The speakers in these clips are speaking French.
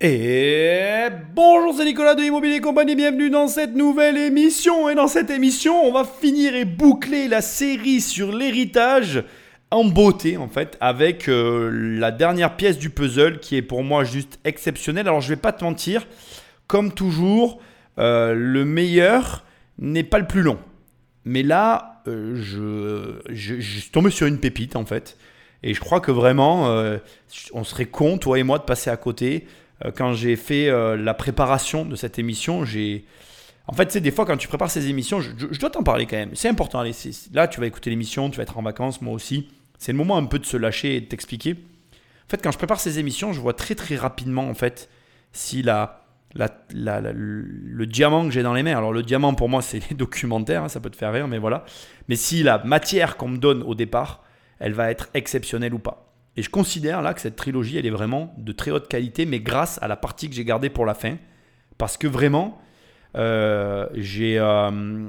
Et bonjour, c'est Nicolas de Immobilier Compagnie, bienvenue dans cette nouvelle émission. Et dans cette émission, on va finir et boucler la série sur l'héritage en beauté, en fait, avec euh, la dernière pièce du puzzle qui est pour moi juste exceptionnelle. Alors, je vais pas te mentir, comme toujours, euh, le meilleur n'est pas le plus long. Mais là, euh, je, je, je suis tombé sur une pépite, en fait. Et je crois que vraiment, on serait con, toi et moi, de passer à côté. Euh, quand j'ai fait euh, la préparation de cette émission, j'ai. En fait, c'est des fois quand tu prépares ces émissions, je, dois t'en parler quand même. C'est important. là, tu vas écouter l'émission, tu vas être en vacances, moi aussi. C'est le moment un peu de se lâcher et de t'expliquer. En fait, quand je prépare ces émissions, je vois très très rapidement en fait si la, le diamant que j'ai dans les mains. Alors le diamant pour moi c'est les documentaires, hein, ça peut te faire rire, mais voilà. Mais si la matière qu'on me donne au départ, elle va être exceptionnelle ou pas. Et je considère là que cette trilogie, elle est vraiment de très haute qualité, mais grâce à la partie que j'ai gardée pour la fin. Parce que vraiment, euh, euh,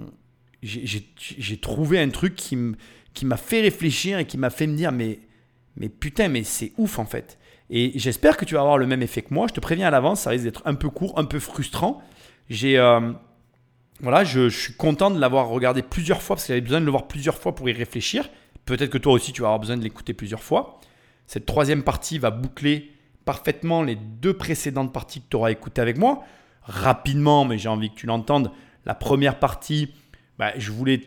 j'ai trouvé un truc qui m'a fait réfléchir et qui m'a fait me dire, mais, mais putain, mais c'est ouf en fait. Et j'espère que tu vas avoir le même effet que moi. Je te préviens à l'avance, ça risque d'être un peu court, un peu frustrant. J'ai... Euh, voilà, je, je, suis content de l'avoir regardé plusieurs fois parce que j'avais besoin de le voir plusieurs fois pour y réfléchir. Peut-être que toi aussi tu vas avoir besoin de l'écouter plusieurs fois. Cette troisième partie va boucler parfaitement les deux précédentes parties que tu auras écoutées avec moi. Rapidement, mais j'ai envie que tu l'entendes, la première partie, bah, je voulais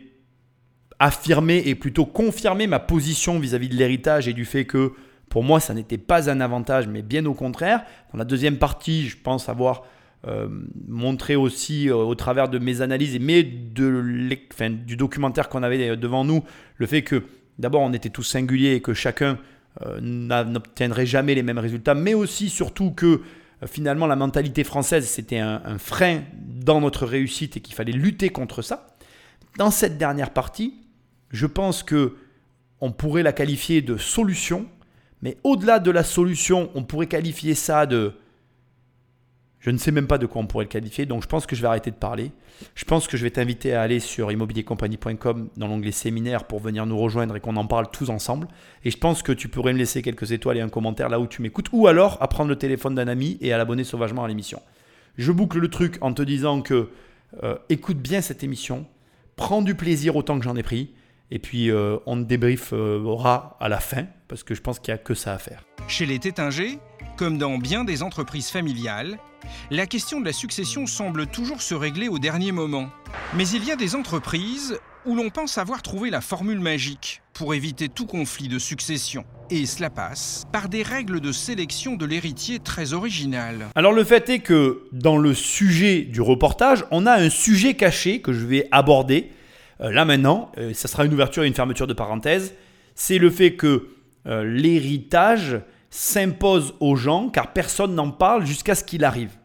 affirmer et plutôt confirmer ma position vis-à-vis de l'héritage et du fait que pour moi, ça n'était pas un avantage, mais bien au contraire. Dans la deuxième partie, je pense avoir euh, montré aussi euh, au travers de mes analyses, mais de, du documentaire qu'on avait devant nous, le fait que d'abord on était tous singuliers et que chacun euh, n'obtiendrait jamais les mêmes résultats, mais aussi surtout que euh, finalement la mentalité française c'était un, frein dans notre réussite et qu'il fallait lutter contre ça. Dans cette dernière partie, je pense que on pourrait la qualifier de solution, mais au-delà de la solution, on pourrait qualifier ça de je ne sais même pas de quoi on pourrait le qualifier, donc je pense que je vais arrêter de parler. Je pense que je vais t'inviter à aller sur immobiliercompagnie.com dans l'onglet séminaire pour venir nous rejoindre et qu'on en parle tous ensemble. Et je pense que tu pourrais me laisser quelques étoiles et un commentaire là où tu m'écoutes, ou alors à prendre le téléphone d'un ami et à l'abonner sauvagement à l'émission. Je boucle le truc en te disant que euh, écoute bien cette émission, prends du plaisir autant que j'en ai pris, et puis euh, on te débriefera à la fin, parce que je pense qu'il n'y a que ça à faire. Chez les Tétingés, comme dans bien des entreprises familiales, la question de la succession semble toujours se régler au dernier moment. Mais il y a des entreprises où l'on pense avoir trouvé la formule magique pour éviter tout conflit de succession. Et cela passe par des règles de sélection de l'héritier très originales. Alors le fait est que dans le sujet du reportage, on a un sujet caché que je vais aborder euh, là maintenant. Euh, ça sera une ouverture et une fermeture de parenthèse. C'est le fait que euh, l'héritage s'impose aux gens car personne n'en parle jusqu'à ce qu'il arrive.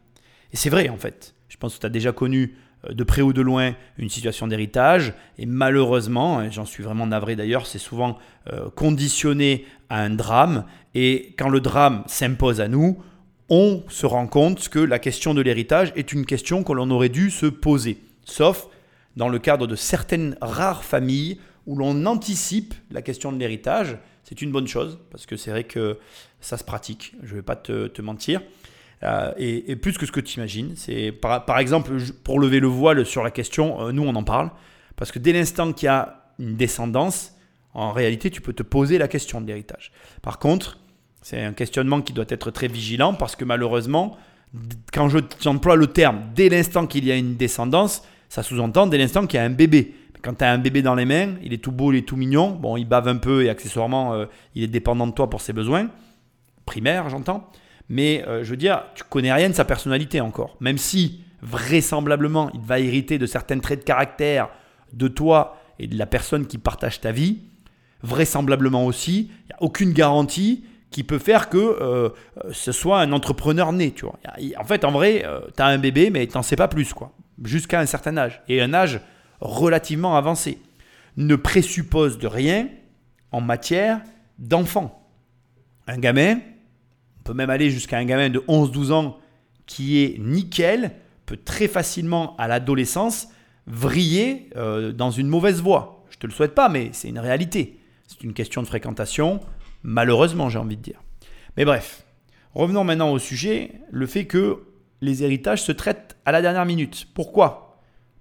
Et c'est vrai en fait. Je pense que tu as déjà connu euh, de près ou de loin une situation d'héritage et malheureusement, j'en suis vraiment navré d'ailleurs, c'est souvent euh, conditionné à un drame et quand le drame s'impose à nous, on se rend compte que la question de l'héritage est une question que l'on aurait dû se poser. Sauf dans le cadre de certaines rares familles où l'on anticipe la question de l'héritage. C'est une bonne chose parce que c'est vrai que ça se pratique, je ne vais pas te, mentir. Euh, et, plus que ce que tu imagines. C'est par, exemple, pour lever le voile sur la question, euh, nous on en parle, parce que dès l'instant qu'il y a une descendance, en réalité tu peux te poser la question de l'héritage. Par contre, c'est un questionnement qui doit être très vigilant, parce que malheureusement, quand j'emploie le terme dès l'instant qu'il y a une descendance, ça sous-entend dès l'instant qu'il y a un bébé. Quand tu as un bébé dans les mains, il est tout beau, il est tout mignon, bon, il bave un peu et accessoirement, euh, il est dépendant de toi pour ses besoins primaire, j'entends. Mais euh, je veux dire, tu connais rien de sa personnalité encore. Même si, vraisemblablement, il va hériter de certains traits de caractère de toi et de la personne qui partage ta vie, vraisemblablement aussi, il n'y a aucune garantie qui peut faire que euh, ce soit un entrepreneur né. Tu vois. En fait, en vrai, tu as un bébé, mais tu n'en sais pas plus, quoi. Jusqu'à un certain âge. Et un âge relativement avancé. Ne présuppose de rien en matière d'enfant. Un gamin, peut même aller jusqu'à un gamin de 11-12 ans qui est nickel, peut très facilement à l'adolescence vriller euh, dans une mauvaise voie. Je ne te le souhaite pas, mais c'est une réalité. C'est une question de fréquentation, malheureusement j'ai envie de dire. Mais bref, Revenons maintenant au sujet, le fait que les héritages se traitent à la dernière minute. Pourquoi?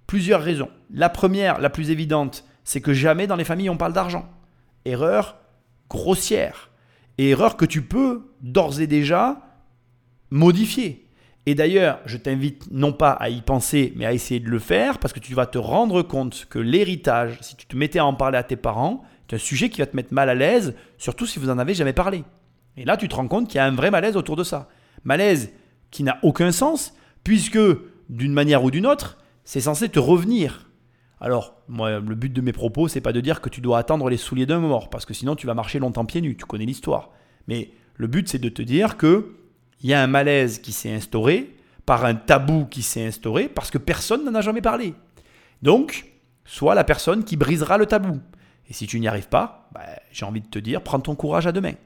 Plusieurs raisons. La première, la plus évidente, c'est que jamais dans les familles on parle d'argent. Erreur grossière. Et erreur que tu peux d'ores et déjà modifier. Et d'ailleurs, je t'invite non pas à y penser, mais à essayer de le faire, parce que tu vas te rendre compte que l'héritage, si tu te mettais à en parler à tes parents, c'est un sujet qui va te mettre mal à l'aise, surtout si vous en avez jamais parlé. Et là, tu te rends compte qu'il y a un vrai malaise autour de ça. Malaise qui n'a aucun sens, puisque d'une manière ou d'une autre, c'est censé te revenir. Alors, moi, le but de mes propos, c'est pas de dire que tu dois attendre les souliers d'un mort, parce que sinon tu vas marcher longtemps pieds nus, tu connais l'histoire. Mais le but, c'est de te dire que il y a un malaise qui s'est instauré, par un tabou qui s'est instauré, parce que personne n'en a jamais parlé. Donc, sois la personne qui brisera le tabou. Et si tu n'y arrives pas, bah, j'ai envie de te dire, prends ton courage à deux mains.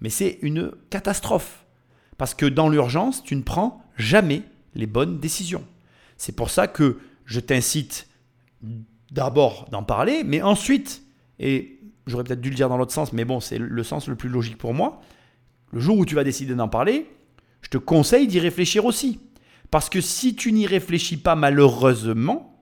Mais c'est une catastrophe. Parce que dans l'urgence, tu ne prends jamais les bonnes décisions. C'est pour ça que je t'incite d'abord d'en parler, mais ensuite, et j'aurais peut-être dû le dire dans l'autre sens, mais bon, c'est le sens le plus logique pour moi, le jour où tu vas décider d'en parler, je te conseille d'y réfléchir aussi. Parce que si tu n'y réfléchis pas malheureusement,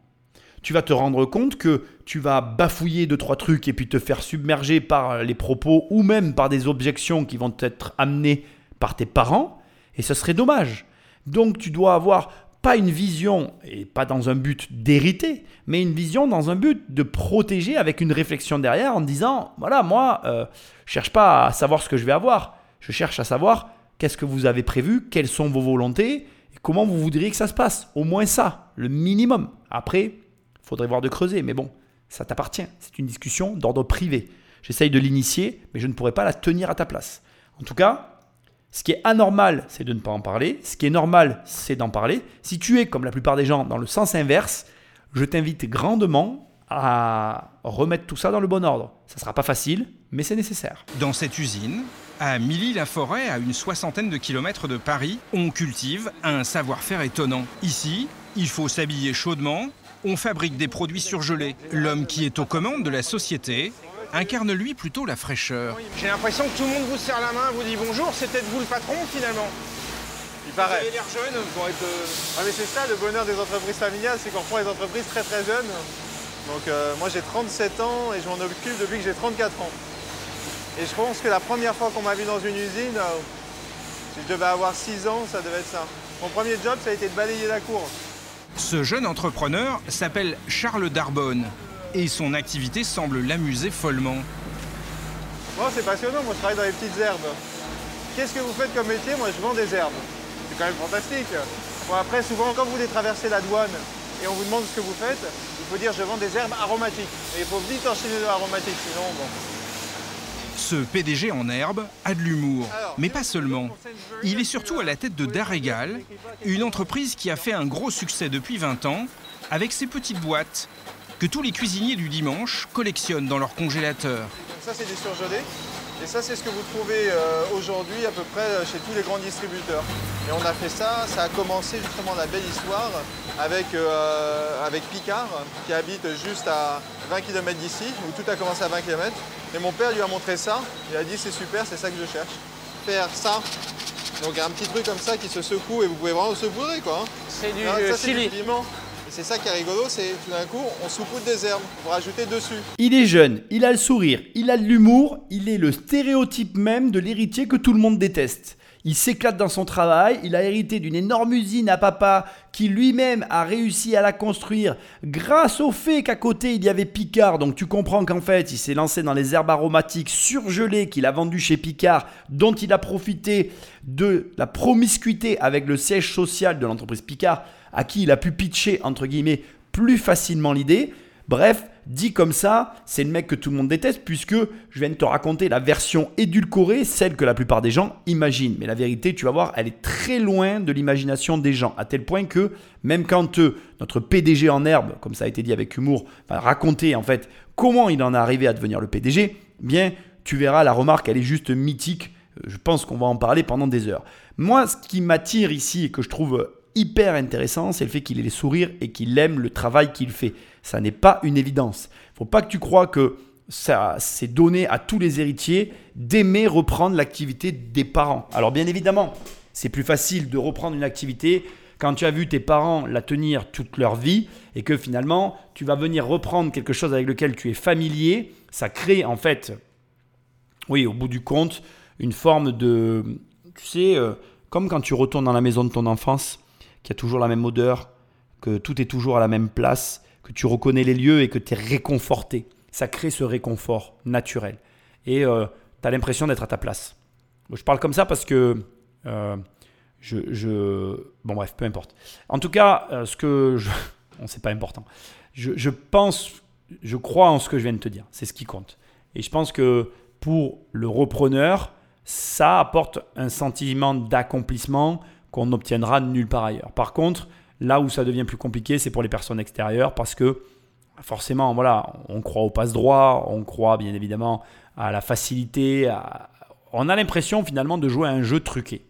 tu vas te rendre compte que tu vas bafouiller deux, trois trucs et puis te faire submerger par les propos ou même par des objections qui vont être amenées par tes parents. Et ce serait dommage. Donc tu dois avoir pas une vision, et pas dans un but d'hériter, mais une vision dans un but de protéger avec une réflexion derrière en disant, voilà, moi, euh, je cherche pas à savoir ce que je vais avoir, je cherche à savoir Qu'est-ce que vous avez prévu Quelles sont vos volontés et Comment vous voudriez que ça se passe Au moins ça, le minimum. Après, il faudrait voir de creuser, mais bon, ça t'appartient. C'est une discussion d'ordre privé. J'essaye de l'initier, mais je ne pourrais pas la tenir à ta place. En tout cas, ce qui est anormal, c'est de ne pas en parler. Ce qui est normal, c'est d'en parler. Si tu es, comme la plupart des gens, dans le sens inverse, je t'invite grandement à remettre tout ça dans le bon ordre. Ça ne sera pas facile, mais c'est nécessaire. Dans cette usine, à Milly-la-Forêt, à une soixantaine de kilomètres de Paris, on cultive un savoir-faire étonnant. Ici, il faut s'habiller chaudement, on fabrique des produits surgelés. L'homme qui est aux commandes de la société incarne lui plutôt la fraîcheur. J'ai l'impression que tout le monde vous serre la main, vous dit bonjour, c'est peut-être vous le patron finalement. Il paraît. Vous avez l'air jeune. Pour être, euh, Ah mais c'est ça le bonheur des entreprises familiales, c'est qu'on prend les entreprises très très jeunes. Donc euh, moi j'ai 37 ans et je m'en occupe depuis que j'ai 34 ans. Et je pense que la première fois qu'on m'a vu dans une usine, euh, je devais avoir 6 ans, ça devait être ça. Mon premier job, ça a été de balayer la cour. Ce jeune entrepreneur s'appelle Charles Darbonne et son activité semble l'amuser follement. Moi, c'est passionnant, moi je travaille dans les petites herbes. Qu'est-ce que vous faites comme métier? Moi, je vends des herbes. C'est quand même fantastique. Bon, après, souvent, quand vous voulez traverser la douane et on vous demande ce que vous faites, il faut dire je vends des herbes aromatiques. Et il faut vite enchaîner de l'aromatiques, sinon, bon. Ce PDG en herbe a de l'humour, mais pas seulement. Il est surtout à la tête de Darégal, une entreprise qui a fait un gros succès depuis 20 ans, avec ses petites boîtes que tous les cuisiniers du dimanche collectionnent dans leur congélateur. Ça, c'est du surgelé. Et ça, c'est ce que vous trouvez euh, aujourd'hui à peu près euh, chez tous les grands distributeurs. Et on a fait ça, ça a commencé justement la belle histoire avec, euh, avec Picard, qui habite juste à 20 km d'ici, où tout a commencé à 20 km. Et mon père lui a montré ça, il a dit c'est super, c'est ça que je cherche. Faire ça, donc un petit truc comme ça qui se secoue et vous pouvez vraiment se bourrer quoi. hein. C'est du ça, c'est du chili. piment. C'est ça qui est rigolo, c'est tout d'un coup, on saupoudre des herbes pour rajouter dessus. Il est jeune, il a le sourire, il a de l'humour, il est le stéréotype même de l'héritier que tout le monde déteste. Il s'éclate dans son travail, il a hérité d'une énorme usine à papa qui lui-même a réussi à la construire grâce au fait qu'à côté il y avait Picard. Donc tu comprends qu'en fait il s'est lancé dans les herbes aromatiques surgelées qu'il a vendues chez Picard, dont il a profité de la promiscuité avec le siège social de l'entreprise Picard, à qui il a pu pitcher entre guillemets plus facilement l'idée. Bref, dit comme ça, c'est le mec que tout le monde déteste puisque je viens de te raconter la version édulcorée, celle que la plupart des gens imaginent. Mais la vérité, tu vas voir, elle est très loin de l'imagination des gens, à tel point que même quand euh, notre PDG en herbe, comme ça a été dit avec humour, va raconter en fait comment il en est arrivé à devenir le PDG, bien tu verras la remarque, elle est juste mythique. Euh, Je pense qu'on va en parler pendant des heures. Moi, ce qui m'attire ici et que je trouve hyper intéressant, c'est le fait qu'il ait les sourires et qu'il aime le travail qu'il fait. Ça n'est pas une évidence. Faut pas que tu crois que ça c'est donné à tous les héritiers d'aimer reprendre l'activité des parents. Alors bien évidemment, c'est plus facile de reprendre une activité quand tu as vu tes parents la tenir toute leur vie et que finalement tu vas venir reprendre quelque chose avec lequel tu es familier, ça crée en fait, oui, au bout du compte, une forme de, tu sais, euh, comme quand tu retournes dans la maison de ton enfance, qu'il y a toujours la même odeur, que tout est toujours à la même place, que tu reconnais les lieux et que tu es réconforté. Ça crée ce réconfort naturel. Et euh, tu as l'impression d'être à ta place. Je parle comme ça parce que euh, je, Bon bref, peu importe. En tout cas, euh, ce que je... Bon, c'est pas important. Je, je, pense, je crois en ce que je viens de te dire. C'est ce qui compte. Et je pense que pour le repreneur, ça apporte un sentiment d'accomplissement qu'on n'obtiendra nulle part ailleurs. Par contre, là où ça devient plus compliqué, c'est pour les personnes extérieures parce que forcément, voilà, on croit au passe droit, on croit bien évidemment à la facilité, on a l'impression finalement de jouer à un jeu truqué.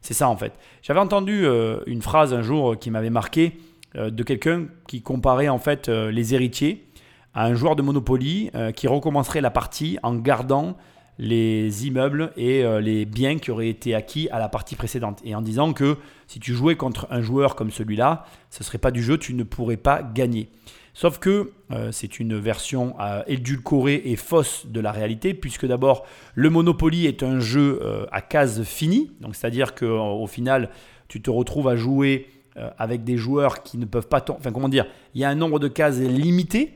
C'est ça en fait. J'avais entendu euh, une phrase un jour qui m'avait marqué euh, de quelqu'un qui comparait en fait euh, les héritiers à un joueur de Monopoly qui recommencerait la partie en gardant les immeubles et les biens qui auraient été acquis à la partie précédente. Et en disant que si tu jouais contre un joueur comme celui-là, ce ne serait pas du jeu, tu ne pourrais pas gagner. Sauf que euh, c'est une version euh, édulcorée et fausse de la réalité, puisque d'abord, le Monopoly est un jeu euh, à cases finies, donc c'est-à-dire qu'au final, tu te retrouves à jouer avec des joueurs qui ne peuvent pas... Enfin, comment dire Il y a un nombre de cases limité.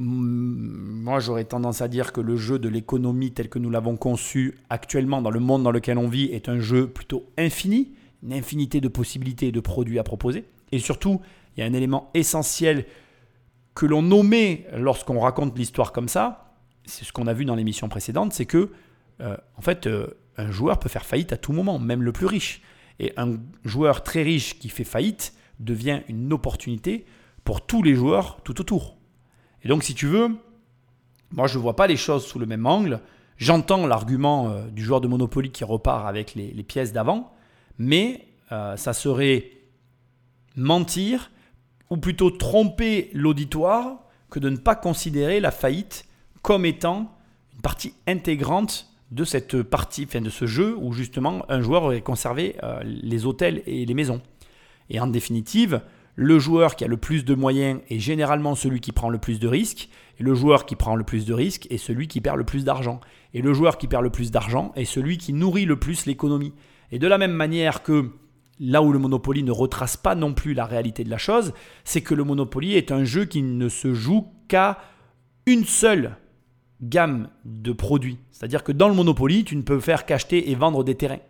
Moi, j'aurais tendance à dire que le jeu de l'économie tel que nous l'avons conçu actuellement dans le monde dans lequel on vit est un jeu plutôt infini, une infinité de possibilités et de produits à proposer. Et surtout, il y a un élément essentiel que l'on nommait lorsqu'on raconte l'histoire comme ça, c'est ce qu'on a vu dans l'émission précédente, c'est que euh, en fait euh, un joueur peut faire faillite à tout moment, même le plus riche. Et un joueur très riche qui fait faillite devient une opportunité pour tous les joueurs tout autour. Et donc si tu veux, moi je ne vois pas les choses sous le même angle. J'entends l'argument euh, du joueur de Monopoly qui repart avec les, pièces d'avant, mais ça serait mentir ou plutôt tromper l'auditoire que de ne pas considérer la faillite comme étant une partie intégrante de cette partie, enfin de ce jeu où justement un joueur aurait conservé euh, les hôtels et les maisons. Et en définitive, le joueur qui a le plus de moyens est généralement celui qui prend le plus de risques, et le joueur qui prend le plus de risques est celui qui perd le plus d'argent. Et le joueur qui perd le plus d'argent est celui qui nourrit le plus l'économie. Et de la même manière que là où le Monopoly ne retrace pas non plus la réalité de la chose, c'est que le Monopoly est un jeu qui ne se joue qu'à une seule gamme de produits. C'est-à-dire que dans le Monopoly, tu ne peux faire qu'acheter et vendre des terrains.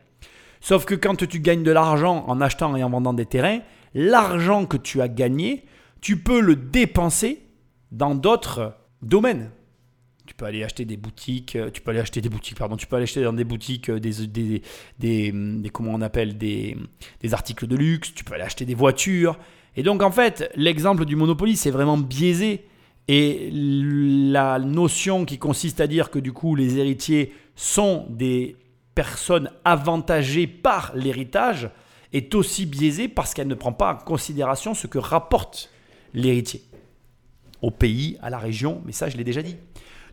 Sauf que quand tu gagnes de l'argent en achetant et en vendant des terrains, l'argent que tu as gagné, tu peux le dépenser dans d'autres domaines. Tu peux aller acheter des boutiques, euh, tu peux aller acheter des boutiques, pardon, tu peux aller acheter dans des boutiques euh, des, des, des, comment on appelle, des, des articles de luxe, tu peux aller acheter des voitures. Et donc en fait, l'exemple du Monopoly, c'est vraiment biaisé. Et la notion qui consiste à dire que du coup les héritiers sont des personnes avantagées par l'héritage est aussi biaisée parce qu'elle ne prend pas en considération ce que rapporte l'héritier au pays, à la région, mais ça je l'ai déjà dit.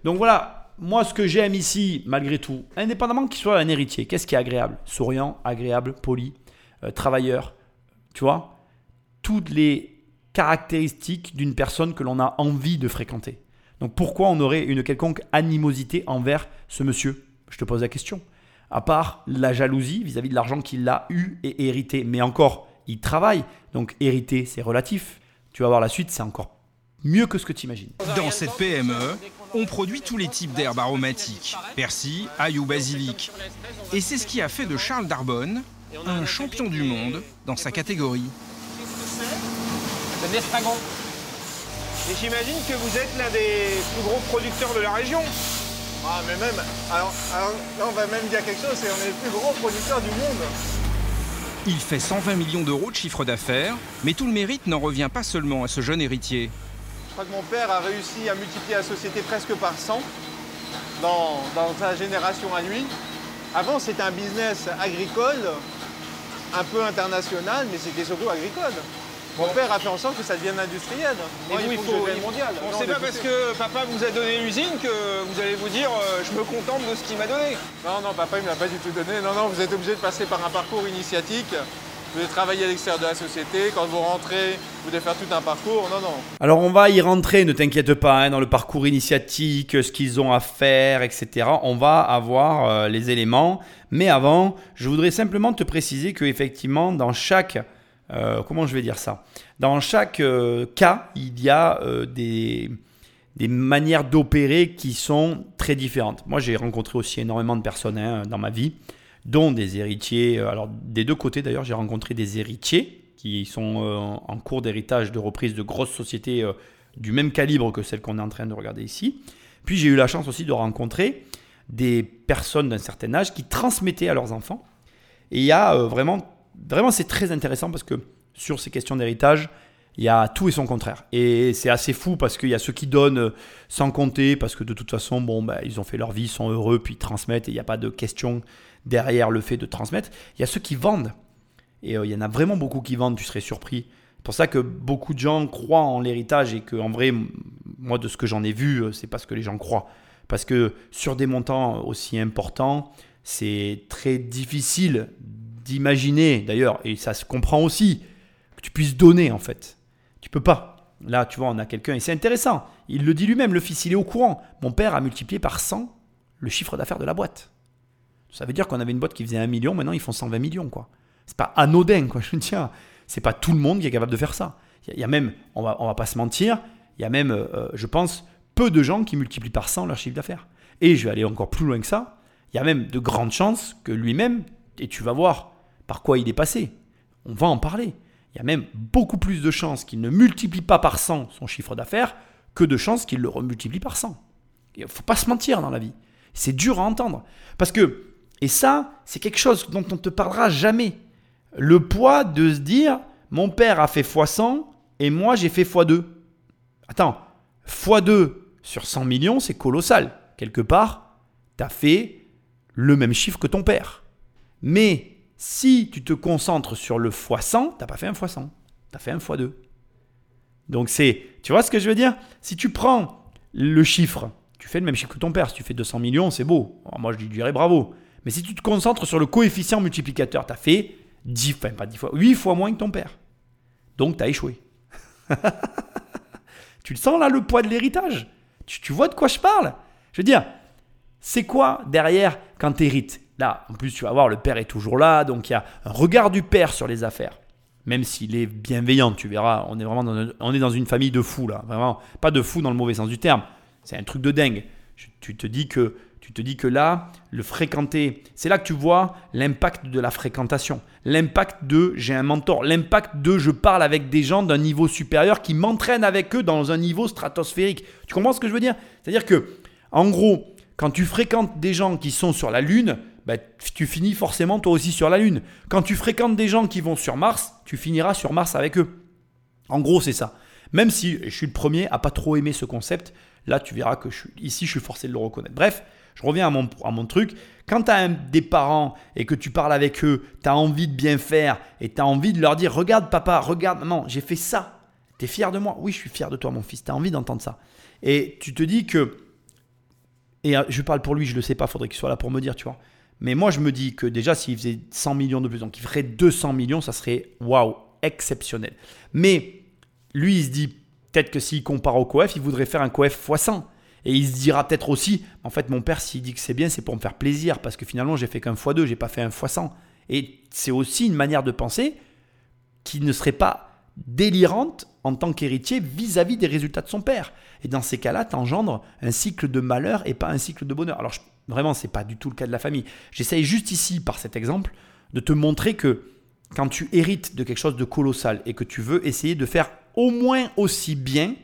Donc voilà, moi ce que j'aime ici, malgré tout, indépendamment qu'il soit un héritier, qu'est-ce qui est agréable? Souriant, agréable, poli, euh, travailleur, tu vois? Toutes les caractéristiques d'une personne que l'on a envie de fréquenter. Donc pourquoi on aurait une quelconque animosité envers ce monsieur? Je te pose la question. À part la jalousie vis-à-vis -vis de l'argent qu'il a eu et hérité. Mais encore, il travaille. Donc hériter, c'est relatif. Tu vas voir la suite, c'est encore mieux que ce que tu imagines. Dans cette PME, on produit tous les types d'herbes aromatiques, persil, ail ou basilic. Et c'est ce qui a fait de Charles Darbonne un champion du monde dans sa catégorie. C'est. Et j'imagine que vous êtes l'un des plus gros producteurs de la région. Ah, mais même, alors, là, on va même dire quelque chose, c'est qu'on est le plus gros producteur du monde. Il fait 120 millions d'euros de chiffre d'affaires, mais tout le mérite n'en revient pas seulement à ce jeune héritier. Je crois que mon père a réussi à multiplier la société presque par 100 dans, sa génération à lui. Avant, c'était un business agricole, un peu international, mais c'était surtout agricole. Mon père a fait en sorte que ça devienne industriel. Moi, Et vous, il faut, que je devienne mondial. Bon, Non, c'est mais pas parce que papa vous a donné l'usine que vous allez vous dire euh, je me contente de ce qu'il m'a donné. Non, non, papa, il ne m'a pas du tout donné. Non, non, vous êtes obligé de passer par un parcours initiatique. Vous devez travailler à l'extérieur de la société. Quand vous rentrez, vous devez faire tout un parcours. Non, non. Alors on va y rentrer, ne t'inquiète pas, hein, dans le parcours initiatique, ce qu'ils ont à faire, etc. On va avoir euh, les éléments. Mais avant, je voudrais simplement te préciser que effectivement, dans chaque, euh, comment je vais dire ça, dans chaque euh, cas, il y a euh, des des manières d'opérer qui sont très différentes. Moi, j'ai rencontré aussi énormément de personnes hein, dans ma vie, dont des héritiers. Alors, des deux côtés d'ailleurs, j'ai rencontré des héritiers qui sont en cours d'héritage de reprise de grosses sociétés du même calibre que celle qu'on est en train de regarder ici. Puis j'ai eu la chance aussi de rencontrer des personnes d'un certain âge qui transmettaient à leurs enfants. Et il y a vraiment, vraiment c'est très intéressant parce que sur ces questions d'héritage, il y a tout et son contraire. Et c'est assez fou parce qu'il y a ceux qui donnent sans compter, parce que de toute façon, bon, bah, ils ont fait leur vie, ils sont heureux, puis ils transmettent, et il n'y a pas de question derrière le fait de transmettre. Il y a ceux qui vendent. Et euh, il y en a vraiment beaucoup qui vendent, tu serais surpris. C'est pour ça que beaucoup de gens croient en l'héritage et que en vrai, moi, de ce que j'en ai vu, euh, c'est parce que les gens croient. Parce que sur des montants aussi importants, c'est très difficile d'imaginer, d'ailleurs, et ça se comprend aussi, que tu puisses donner en fait. Tu peux pas. Là, tu vois, on a quelqu'un, et c'est intéressant. Il le dit lui-même, le fils, il est au courant. Mon père a multiplié par 100 le chiffre d'affaires de la boîte. Ça veut dire qu'on avait une boîte qui faisait 1 million, maintenant ils font 120 millions, quoi. C'est pas anodin, quoi. Je dire, c'est pas tout le monde qui est capable de faire ça. Il y a- même, on va, on va pas se mentir, il y a même, euh, je pense, peu de gens qui multiplient par 100 leur chiffre d'affaires. Et je vais aller encore plus loin que ça. Il y a même de grandes chances que lui-même, et tu vas voir par quoi il est passé? On va en parler. Il y a même beaucoup plus de chances qu'il ne multiplie pas par 100 son chiffre d'affaires que de chances qu'il le remultiplie par 100. Il ne faut pas se mentir dans la vie. C'est dur à entendre. Parce que, et ça, c'est quelque chose dont on ne te parlera jamais. Le poids de se dire, mon père a fait x100 et moi j'ai fait x2. Attends, x2 sur 100 millions, c'est colossal. Quelque part, tu as fait le même chiffre que ton père. Mais si tu te concentres sur le x100, t'as pas fait un x100, tu as fait un x2. Donc c'est, tu vois ce que je veux dire? Si tu prends le chiffre, tu fais le même chiffre que ton père. Si tu fais 200 millions, c'est beau. Alors moi, je lui dirais bravo. Mais si tu te concentres sur le coefficient multiplicateur, tu as fait 10, enfin pas 10 fois, 8 fois moins que ton père. Donc tu as échoué. tu le sens là, le poids de l'héritage? Tu, tu vois de quoi je parle? Je veux dire, c'est quoi derrière quand tu Là, en plus, tu vas voir, le père est toujours là, donc il y a un regard du père sur les affaires. Même s'il est bienveillant, tu verras, on est vraiment dans, on est dans une famille de fous là, vraiment pas de fous dans le mauvais sens du terme. C'est un truc de dingue. Tu te dis que tu te dis que là, le fréquenter, c'est là que tu vois l'impact de la fréquentation, l'impact de j'ai un mentor, l'impact de je parle avec des gens d'un niveau supérieur qui m'entraînent avec eux dans un niveau stratosphérique. Tu comprends ce que je veux dire? C'est-à-dire que, en gros, quand tu fréquentes des gens qui sont sur la Lune, bah, tu finis forcément toi aussi sur la Lune. Quand tu fréquentes des gens qui vont sur Mars, tu finiras sur Mars avec eux. En gros, c'est ça. Même si je suis le premier à pas trop aimer ce concept, là tu verras que ici je suis forcé de le reconnaître. Bref, je reviens à mon, à mon truc. Quand tu as des parents et que tu parles avec eux, tu as envie de bien faire et tu as envie de leur dire Regarde papa, regarde maman, j'ai fait ça. Tu es fier de moi? Oui, je suis fier de toi, mon fils. Tu as envie d'entendre ça. Et tu te dis que. Et euh, je parle pour lui, je le sais pas, faudrait qu'il soit là pour me dire, tu vois. Mais moi, je me dis que déjà, s'il faisait 100 millions de plus, donc il ferait 200 millions, ça serait waouh, exceptionnel. Mais lui, il se dit peut-être que s'il compare au coef, il voudrait faire un coef x 100. Et il se dira peut-être aussi, en fait, mon père, s'il dit que c'est bien, c'est pour me faire plaisir, parce que finalement, j'ai fait qu'un x2, j'ai pas fait un x 100. Et c'est aussi une manière de penser qui ne serait pas délirante en tant qu'héritier vis-à-vis des résultats de son père. Et dans ces cas-là, tu engendres un cycle de malheur et pas un cycle de bonheur. Alors je- vraiment, c'est pas du tout le cas de la famille. J'essaye juste ici, par cet exemple, de te montrer que quand tu hérites de quelque chose de colossal et que tu veux essayer de faire au moins aussi bien,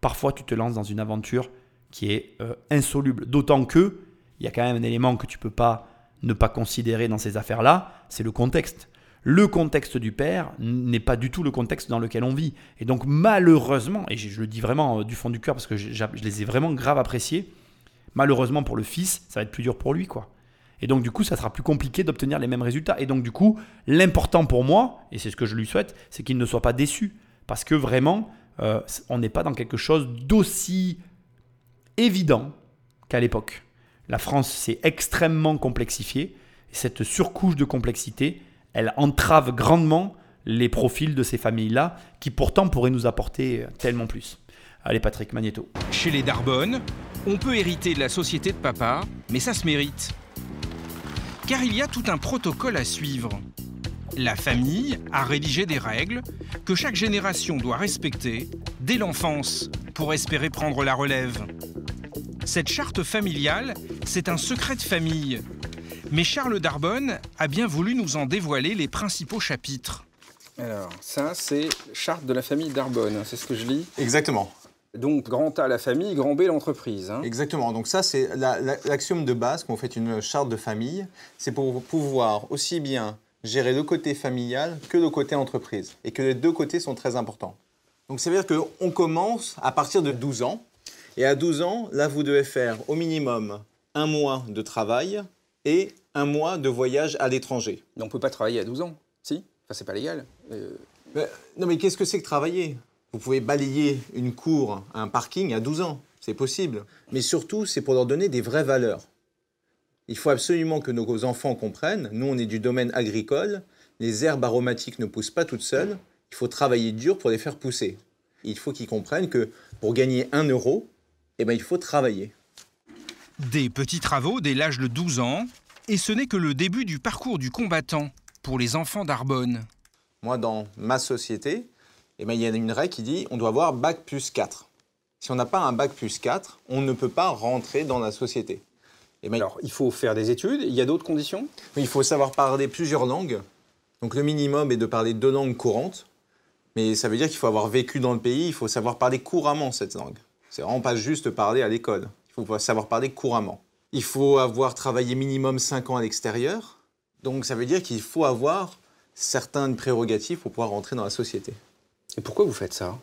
parfois tu te lances dans une aventure qui est euh, insoluble. D'autant que il y a quand même un élément que tu peux pas ne pas considérer dans ces affaires-là, c'est le contexte. Le contexte du père n'est pas du tout le contexte dans lequel on vit. Et donc malheureusement, et je, le dis vraiment euh, du fond du cœur parce que je, je les ai vraiment grave appréciés, malheureusement pour le fils, ça va être plus dur pour lui. quoi. Et donc du coup, ça sera plus compliqué d'obtenir les mêmes résultats. Et donc du coup, l'important pour moi, et c'est ce que je lui souhaite, c'est qu'il ne soit pas déçu. Parce que vraiment, euh, on n'est pas dans quelque chose d'aussi évident qu'à l'époque. La France s'est extrêmement complexifiée. Et cette surcouche de complexité, elle entrave grandement les profils de ces familles-là, qui pourtant pourraient nous apporter tellement plus. Allez Patrick Magneto. Chez les Darbonne, on peut hériter de la société de papa, mais ça se mérite. Car il y a tout un protocole à suivre. La famille a rédigé des règles que chaque génération doit respecter dès l'enfance pour espérer prendre la relève. Cette charte familiale, c'est un secret de famille. Mais Charles Darbonne a bien voulu nous en dévoiler les principaux chapitres. Alors, ça, c'est charte de la famille Darbonne, c'est ce que je lis? Exactement. Donc, grand A, la famille, grand B, l'entreprise. hein. Exactement. Donc ça, c'est la- la- l'axiome de base quand vous faites une charte de famille. C'est pour pouvoir aussi bien gérer le côté familial que le côté entreprise. Et que les deux côtés sont très importants. Donc ça veut dire qu'on commence à partir de 12 ans. Et à 12 ans, là, vous devez faire au minimum un mois de travail et un mois de voyage à l'étranger. Mais on peut pas travailler à 12 ans, si? Enfin, c'est pas légal. Euh, Mais- non, mais qu'est-ce que c'est que travailler? Vous pouvez balayer une cour, un parking à 12 ans. C'est possible. Mais surtout, c'est pour leur donner des vraies valeurs. Il faut absolument que nos enfants comprennent. Nous, on est du domaine agricole. Les herbes aromatiques ne poussent pas toutes seules. Il faut travailler dur pour les faire pousser. Il faut qu'ils comprennent que pour gagner un euro, eh ben, il faut travailler. Des petits travaux dès l'âge de 12 ans, et ce n'est que le début du parcours du combattant pour les enfants d'Arbonne. Moi, dans ma société, eh ben, il y a une règle qui dit on doit avoir bac plus 4. Si on n'a pas un bac plus 4, on ne peut pas rentrer dans la société. Eh ben, Alors, il faut faire des études. Il y a d'autres conditions? Il faut savoir parler plusieurs langues. Donc le minimum est de parler deux langues courantes. Mais ça veut dire qu'il faut avoir vécu dans le pays, il faut savoir parler couramment cette langue. C'est vraiment pas juste parler à l'école. Il faut savoir parler couramment. Il faut avoir travaillé minimum 5 ans à l'extérieur. Donc ça veut dire qu'il faut avoir certaines prérogatives pour pouvoir rentrer dans la société. Et pourquoi vous faites ça?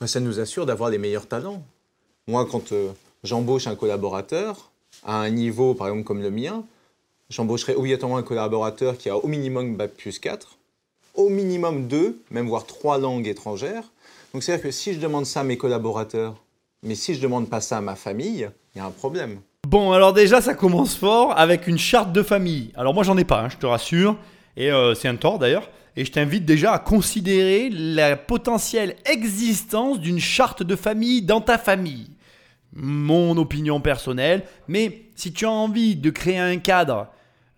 Ben, Ça nous assure d'avoir les meilleurs talents. Moi, quand euh, j'embauche un collaborateur à un niveau, par exemple, comme le mien, j'embaucherai obligatoirement un collaborateur qui a au minimum Bac plus 4, au minimum 2, même voire 3 langues étrangères. Donc, c'est-à-dire que si je demande ça à mes collaborateurs, mais si je demande pas ça à ma famille, il y a un problème. Bon, alors déjà, ça commence fort avec une charte de famille. Alors moi, j'en ai pas, hein, je te rassure. Et euh, c'est un tort d'ailleurs. Et je t'invite déjà à considérer la potentielle existence d'une charte de famille dans ta famille. Mon opinion personnelle. Mais si tu as envie de créer un cadre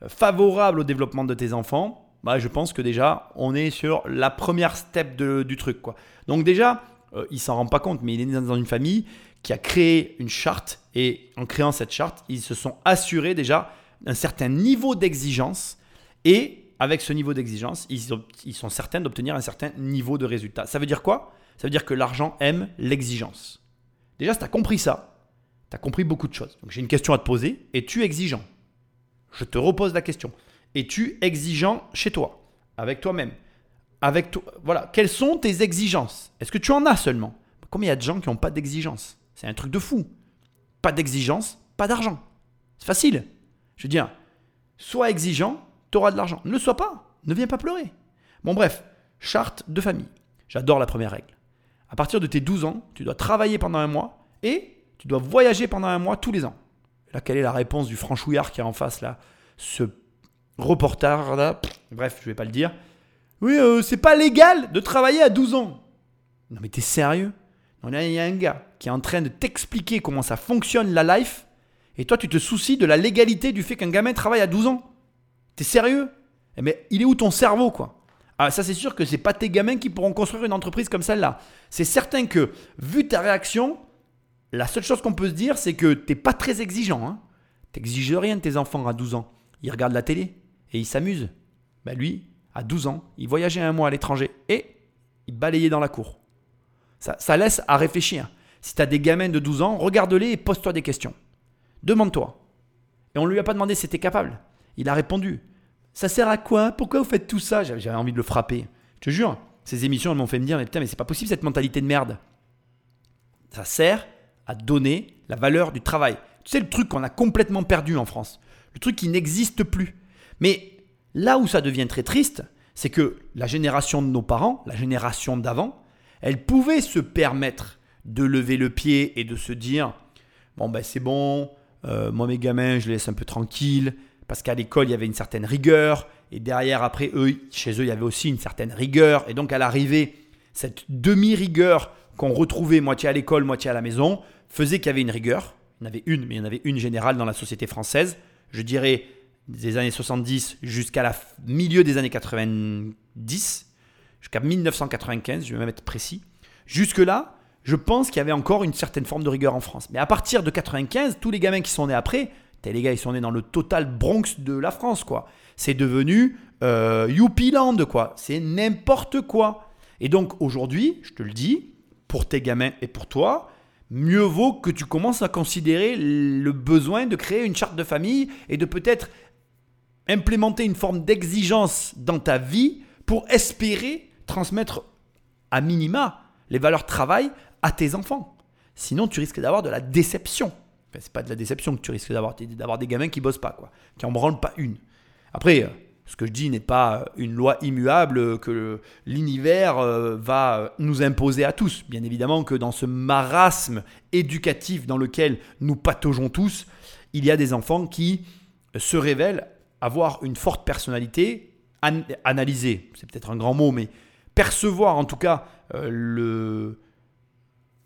favorable au développement de tes enfants, bah, je pense que déjà, on est sur la première step du truc. Donc déjà, euh, il s'en rend pas compte, mais il est dans une famille qui a créé une charte et en créant cette charte, ils se sont assurés déjà un certain niveau d'exigence et avec ce niveau d'exigence, ils, sont certains d'obtenir un certain niveau de résultat. Ça veut dire quoi? Ça veut dire que l'argent aime l'exigence. Déjà, si tu as compris ça, tu as compris beaucoup de choses. Donc j'ai une question à te poser. Es-tu exigeant? Je te repose la question. Es-tu exigeant chez toi? Avec toi-même? Avec toi, voilà, quelles sont tes exigences? Est-ce que tu en as seulement? Combien il y a de gens qui n'ont pas d'exigence? C'est un truc de fou. Pas d'exigence, pas d'argent. C'est facile. Je veux dire, sois exigeant, tu auras de l'argent. Ne sois pas, ne viens pas pleurer. Bon bref, charte de famille. J'adore la première règle. À partir de tes 12 ans, tu dois travailler pendant un mois et tu dois voyager pendant un mois tous les ans. Là, quelle est la réponse du franchouillard qui est en face là Ce reporter là Bref, je vais pas le dire. Oui, euh, c'est pas légal de travailler à 12 ans. Non mais t'es sérieux? Il y a un gars qui est en train de t'expliquer comment ça fonctionne la life, et toi tu te soucies de la légalité du fait qu'un gamin travaille à 12 ans. T'es sérieux? Eh mais il est où ton cerveau quoi? Ah ça c'est sûr que c'est pas tes gamins qui pourront construire une entreprise comme celle-là. C'est certain que, vu ta réaction, la seule chose qu'on peut se dire c'est que t'es pas très exigeant. Hein T'exiges rien de tes enfants à 12 ans. Ils regardent la télé et ils s'amusent. Ben lui, à 12 ans, il voyageait un mois à l'étranger et il balayait dans la cour. Ça, laisse à réfléchir. Si tu as des gamins de 12 ans, regarde-les et pose-toi des questions. Demande-toi. Et on ne lui a pas demandé si c'était capable. Il a répondu. Ça sert à quoi? Pourquoi vous faites tout ça? J'avais envie de le frapper. Je te jure, ces émissions elles m'ont fait me dire, mais putain, mais c'est pas possible cette mentalité de merde. Ça sert à donner la valeur du travail. Tu sais, le truc qu'on a complètement perdu en France. Le truc qui n'existe plus. Mais là où ça devient très triste, C'est que la génération de nos parents, la génération d'avant, elle pouvait se permettre de lever le pied et de se dire bon ben c'est bon, euh, moi mes gamins je les laisse un peu tranquilles parce qu'à l'école il y avait une certaine rigueur et derrière après eux chez eux il y avait aussi une certaine rigueur et donc à l'arrivée cette demi rigueur qu'on retrouvait moitié à l'école moitié à la maison faisait qu'il y avait une rigueur. Il y en avait une, mais il y en avait une générale dans la société française. Je dirais des années 70 jusqu'à la milieu des années 90, jusqu'à 1995, je vais même être précis. Jusque-là, je pense qu'il y avait encore une certaine forme de rigueur en France. Mais à partir de 95, tous les gamins qui sont nés après, les gars, ils sont nés dans le total Bronx de la France, quoi. C'est devenu euh, Youpiland, quoi. C'est n'importe quoi. Et donc aujourd'hui, je te le dis, pour tes gamins et pour toi, mieux vaut que tu commences à considérer le besoin de créer une charte de famille et de peut-être implémenter une forme d'exigence dans ta vie pour espérer transmettre à minima les valeurs travail à tes enfants. Sinon, tu risques d'avoir de la déception. Enfin, c'est pas de la déception que tu risques d'avoir, des gamins qui bossent pas, qui en branlent pas une. Après, euh, ce que je dis n'est pas une loi immuable que l'univers euh, va nous imposer à tous. Bien évidemment que dans ce marasme éducatif dans lequel nous pataugeons tous, il y a des enfants qui se révèlent avoir une forte personnalité, analyser, c'est peut-être un grand mot, mais percevoir en tout cas euh, le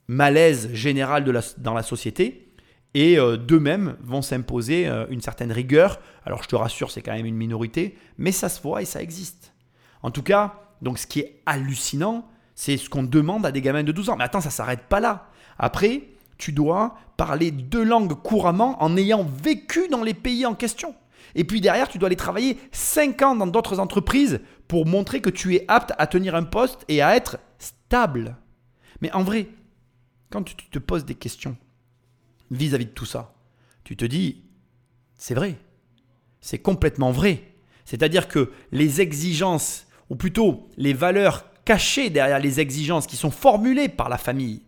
malaise général dans la société et euh, d'eux-mêmes vont s'imposer euh, une certaine rigueur. Alors je te rassure, c'est quand même une minorité, mais ça se voit et ça existe. En tout cas, donc ce qui est hallucinant, c'est ce qu'on demande à des gamins de 12 ans. Mais attends, ça s'arrête pas là. Après, tu dois parler deux langues couramment en ayant vécu dans les pays en question. Et puis derrière, tu dois aller travailler 5 ans dans d'autres entreprises pour montrer que tu es apte à tenir un poste et à être stable. Mais en vrai, quand tu te poses des questions, vis-à-vis de tout ça. Tu te dis, c'est vrai, c'est complètement vrai. C'est-à-dire que les exigences, ou plutôt les valeurs cachées derrière les exigences qui sont formulées par la famille,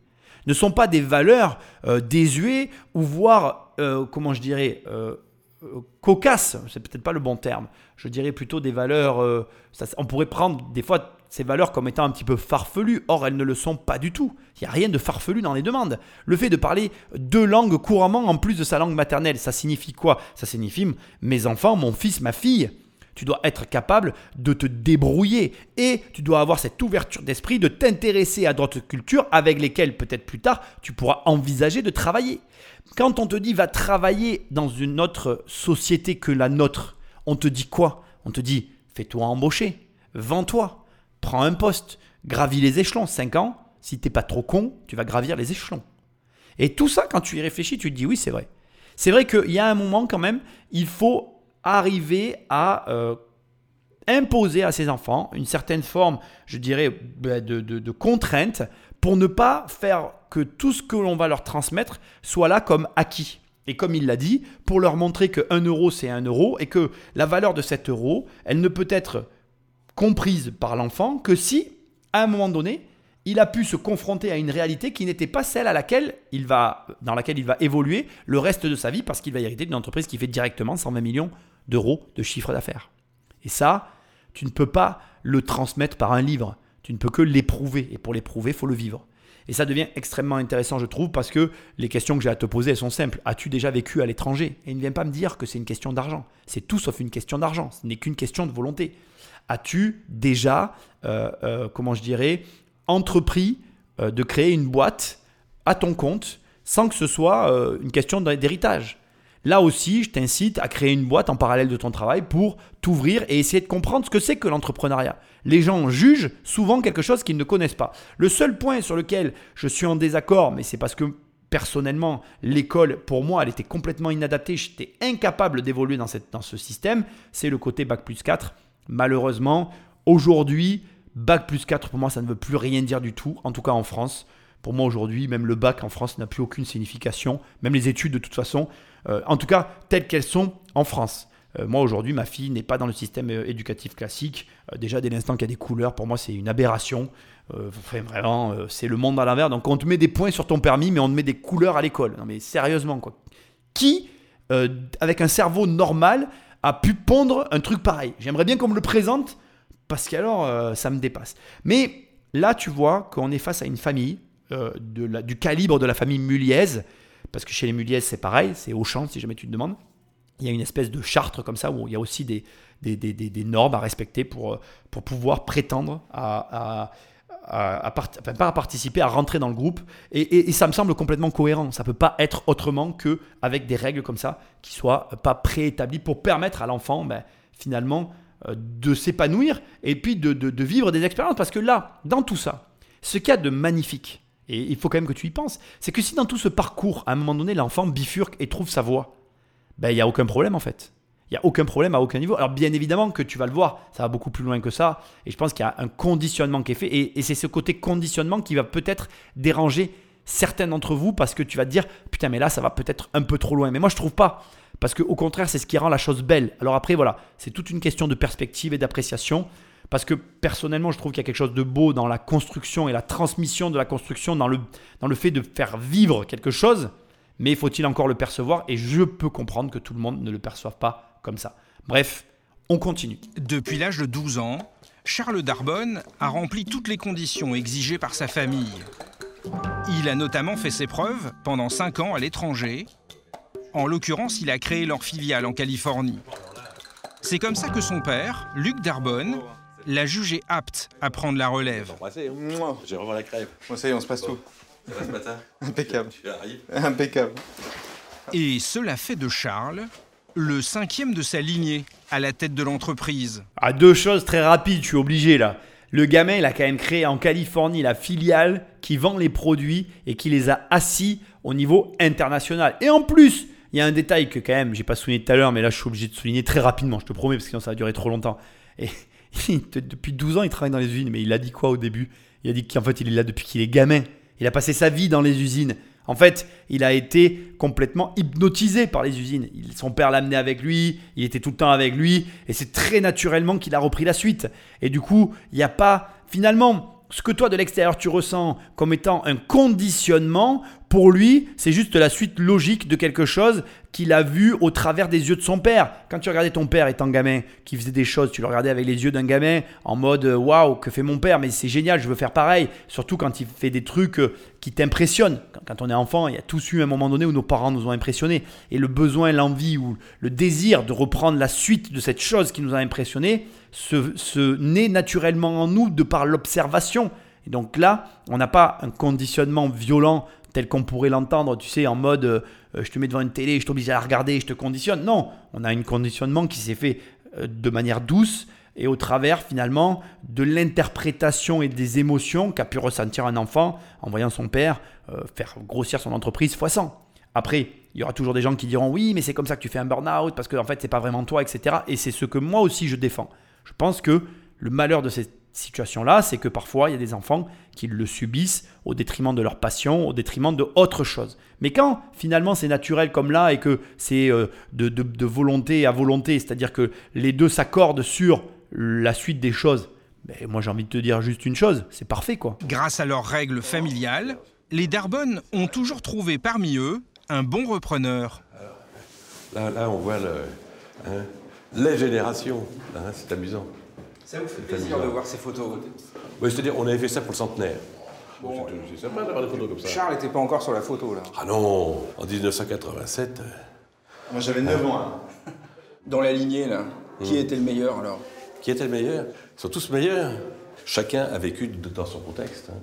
ne sont pas des valeurs euh, désuées ou voire, euh, comment je dirais, euh, cocasses, c'est peut-être pas le bon terme. Je dirais plutôt des valeurs, on pourrait prendre des fois ces valeurs comme étant un petit peu farfelues. Or, elles ne le sont pas du tout. Il n'y a rien de farfelu dans les demandes. Le fait de parler deux langues couramment en plus de sa langue maternelle, ça signifie quoi? Ça signifie mes enfants, mon fils, ma fille. Tu dois être capable de te débrouiller et tu dois avoir cette ouverture d'esprit de t'intéresser à d'autres cultures avec lesquelles peut-être plus tard tu pourras envisager de travailler. Quand on te dit va travailler dans une autre société que la nôtre, on te dit quoi? On te dit fais-toi embaucher, vends-toi, prends un poste, gravis les échelons. 5 ans, si t'es pas trop con, tu vas gravir les échelons. Et tout ça, quand tu y réfléchis, tu te dis oui, c'est vrai. C'est vrai qu'il y a un moment quand même, il faut arriver à euh, imposer à ses enfants une certaine forme, je dirais, bah, de, contrainte pour ne pas faire que tout ce que l'on va leur transmettre soit là comme acquis. Et comme il l'a dit, pour leur montrer que 1 euro c'est 1 euro et que la valeur de cet euro, elle ne peut être comprise par l'enfant que si, à un moment donné, il a pu se confronter à une réalité qui n'était pas celle à laquelle il va, dans laquelle il va évoluer le reste de sa vie parce qu'il va hériter d'une entreprise qui fait directement 120 millions d'euros de chiffre d'affaires. Et ça, tu ne peux pas le transmettre par un livre. Tu ne peux que l'éprouver. Et pour l'éprouver, il faut le vivre. Et ça devient extrêmement intéressant, je trouve, parce que les questions que j'ai à te poser, elles sont simples. As-tu déjà vécu à l'étranger? Et ne viens pas me dire que c'est une question d'argent. C'est tout sauf une question d'argent. Ce n'est qu'une question de volonté. As-tu déjà, euh, euh, comment je dirais, entrepris euh, de créer une boîte à ton compte sans que ce soit une question d'héritage? Là aussi, je t'incite à créer une boîte en parallèle de ton travail pour t'ouvrir et essayer de comprendre ce que c'est que l'entrepreneuriat. Les gens jugent souvent quelque chose qu'ils ne connaissent pas. Le seul point sur lequel je suis en désaccord, mais c'est parce que personnellement, l'école, pour moi, elle était complètement inadaptée. J'étais incapable d'évoluer dans, dans ce système. C'est le côté Bac plus 4. Malheureusement, aujourd'hui, bac plus 4, pour moi, ça ne veut plus rien dire du tout, en tout cas en France. Pour moi, aujourd'hui, même le bac en France n'a plus aucune signification, même les études de toute façon, euh, en tout cas, telles qu'elles sont en France. Euh, moi, aujourd'hui, ma fille n'est pas dans le système euh, éducatif classique. déjà, dès l'instant qu'il y a des couleurs, pour moi, c'est une aberration. vraiment, c'est le monde à l'envers. Donc, on te met des points sur ton permis, mais on te met des couleurs à l'école. Non, mais sérieusement, quoi. Qui, avec un cerveau normal, a pu pondre un truc pareil. J'aimerais bien qu'on me le présente parce qu'alors euh, ça me dépasse. Mais là, tu vois qu'on est face à une famille euh, du calibre de la famille Muliez, parce que chez les Muliez c'est pareil, c'est Auchan si jamais tu te demandes. Il y a une espèce de charte comme ça où il y a aussi des, normes à respecter pour, euh, pouvoir prétendre à- à- pas participer, à rentrer dans le groupe. Et, ça me semble complètement cohérent. Ça peut pas être autrement que avec des règles comme ça qui soient pas préétablies pour permettre à l'enfant ben, finalement euh, de s'épanouir et puis de vivre des expériences. Parce que là, dans tout ça, ce qu'il y a de magnifique, et il faut quand même que tu y penses, c'est que si dans tout ce parcours, à un moment donné, l'enfant bifurque et trouve sa voie, ben, il n'y a aucun problème en fait. N'y a aucun problème à aucun niveau. Alors bien évidemment que tu vas le voir, ça va beaucoup plus loin que ça. Et je pense qu'il y a un conditionnement qui est fait. Et, et c'est ce côté conditionnement qui va peut-être déranger certains d'entre vous parce que tu vas te dire, putain mais là ça va peut-être un peu trop loin. Mais moi je trouve pas. Parce qu'au contraire c'est ce qui rend la chose belle. Alors après voilà, c'est toute une question de perspective et d'appréciation. Parce que personnellement, je trouve qu'il y a quelque chose de beau dans la construction et la transmission de la construction, dans le, dans le fait de faire vivre quelque chose. Mais faut-il encore le percevoir? Et je peux comprendre que tout le monde ne le perçoive pas comme ça. Bref, on continue. Depuis l'âge de 12 ans, Charles Darbonne a rempli toutes les conditions exigées par sa famille. Il a notamment fait ses preuves pendant 5 ans à l'étranger. En l'occurrence, il a créé leur filiale en Californie. C'est comme ça que son père, Luc Darbonne, l'a jugé apte à prendre la relève. J'ai revoir la crève. Bon, ça y est, on se passe tout. Ça va ce matin Impeccable. Tu arrives Impeccable. Et cela fait de Charles le cinquième de sa lignée à la tête de l'entreprise. Ah, deux choses très rapides, je suis obligé là. Le gamin, il a quand même créé en Californie la filiale qui vend les produits et qui les a assis au niveau international. Et en plus, il y a un détail que quand même, j'ai pas souligné tout à l'heure, mais là je suis obligé de souligner très rapidement, je te promets, parce que sinon ça va durer trop longtemps. Et depuis 12 ans, il travaille dans les usines, mais il a dit quoi au début? Il a dit qu'en fait, il est là depuis qu'il est gamin. Il a passé sa vie dans les usines. En fait, il a été complètement hypnotisé par les usines. Son père l'a amené avec lui, il était tout le temps avec lui, et c'est très naturellement qu'il a repris la suite. Et du coup, il n'y a pas, finalement, ce que toi de l'extérieur tu ressens comme étant un conditionnement, pour lui, c'est juste la suite logique de quelque chose qu'il a vu au travers des yeux de son père. Quand tu regardais ton père étant gamin, qui faisait des choses, tu le regardais avec les yeux d'un gamin en mode euh, waouh, que fait mon père, mais c'est génial, je veux faire pareil. Surtout quand il fait des trucs euh, qui t'impressionnent. Quand- on est enfant, il y a tous eu un moment donné où nos parents nous ont impressionnés. Et le besoin, l'envie ou le désir de reprendre la suite de cette chose qui nous a impressionnés se, se naît naturellement en nous de par l'observation. Et donc là, on n'a pas un conditionnement violent tel qu'on pourrait l'entendre, tu sais, en mode euh, euh, je te mets devant une télé, je t'oblige à la regarder, je te conditionne. Non, on a un conditionnement qui s'est fait euh, de manière douce et au travers finalement de l'interprétation et des émotions qu'a pu ressentir un enfant en voyant son père faire grossir son entreprise fois 100. Après, il y aura toujours des gens qui diront oui, mais c'est comme ça que tu fais un burn-out parce que en fait, c'est pas vraiment toi, etc. Et c'est ce que moi aussi je défends. Je pense que le malheur de cette situation-là, c'est que parfois il y a des enfants qui le subissent au détriment de leur passion, au détriment de autre chose. Mais quand finalement c'est naturel comme là et que c'est euh, de, de- de volonté à volonté, c'est-à-dire que les deux s'accordent sur la suite des choses, ben, moi j'ai envie de te dire juste une chose, c'est parfait quoi. Grâce à leurs règles familiales, les Darbonne ont toujours trouvé parmi eux un bon repreneur. Là, là, on voit le, hein, les générations. hein, c'est amusant. Ça vous fait plaisir de voir ces photos. Ouais, C'est-à-dire, on avait fait ça pour le centenaire. Bon, c'est sympa d'avoir des photos comme ça. Charles n'était pas encore sur la photo là. Ah non, en 1987. euh, Moi j'avais 9 ans. hein. Dans la lignée là, qui était le meilleur alors? Qui était le meilleur? Ils sont tous meilleurs. Chacun a vécu dans son contexte. hein.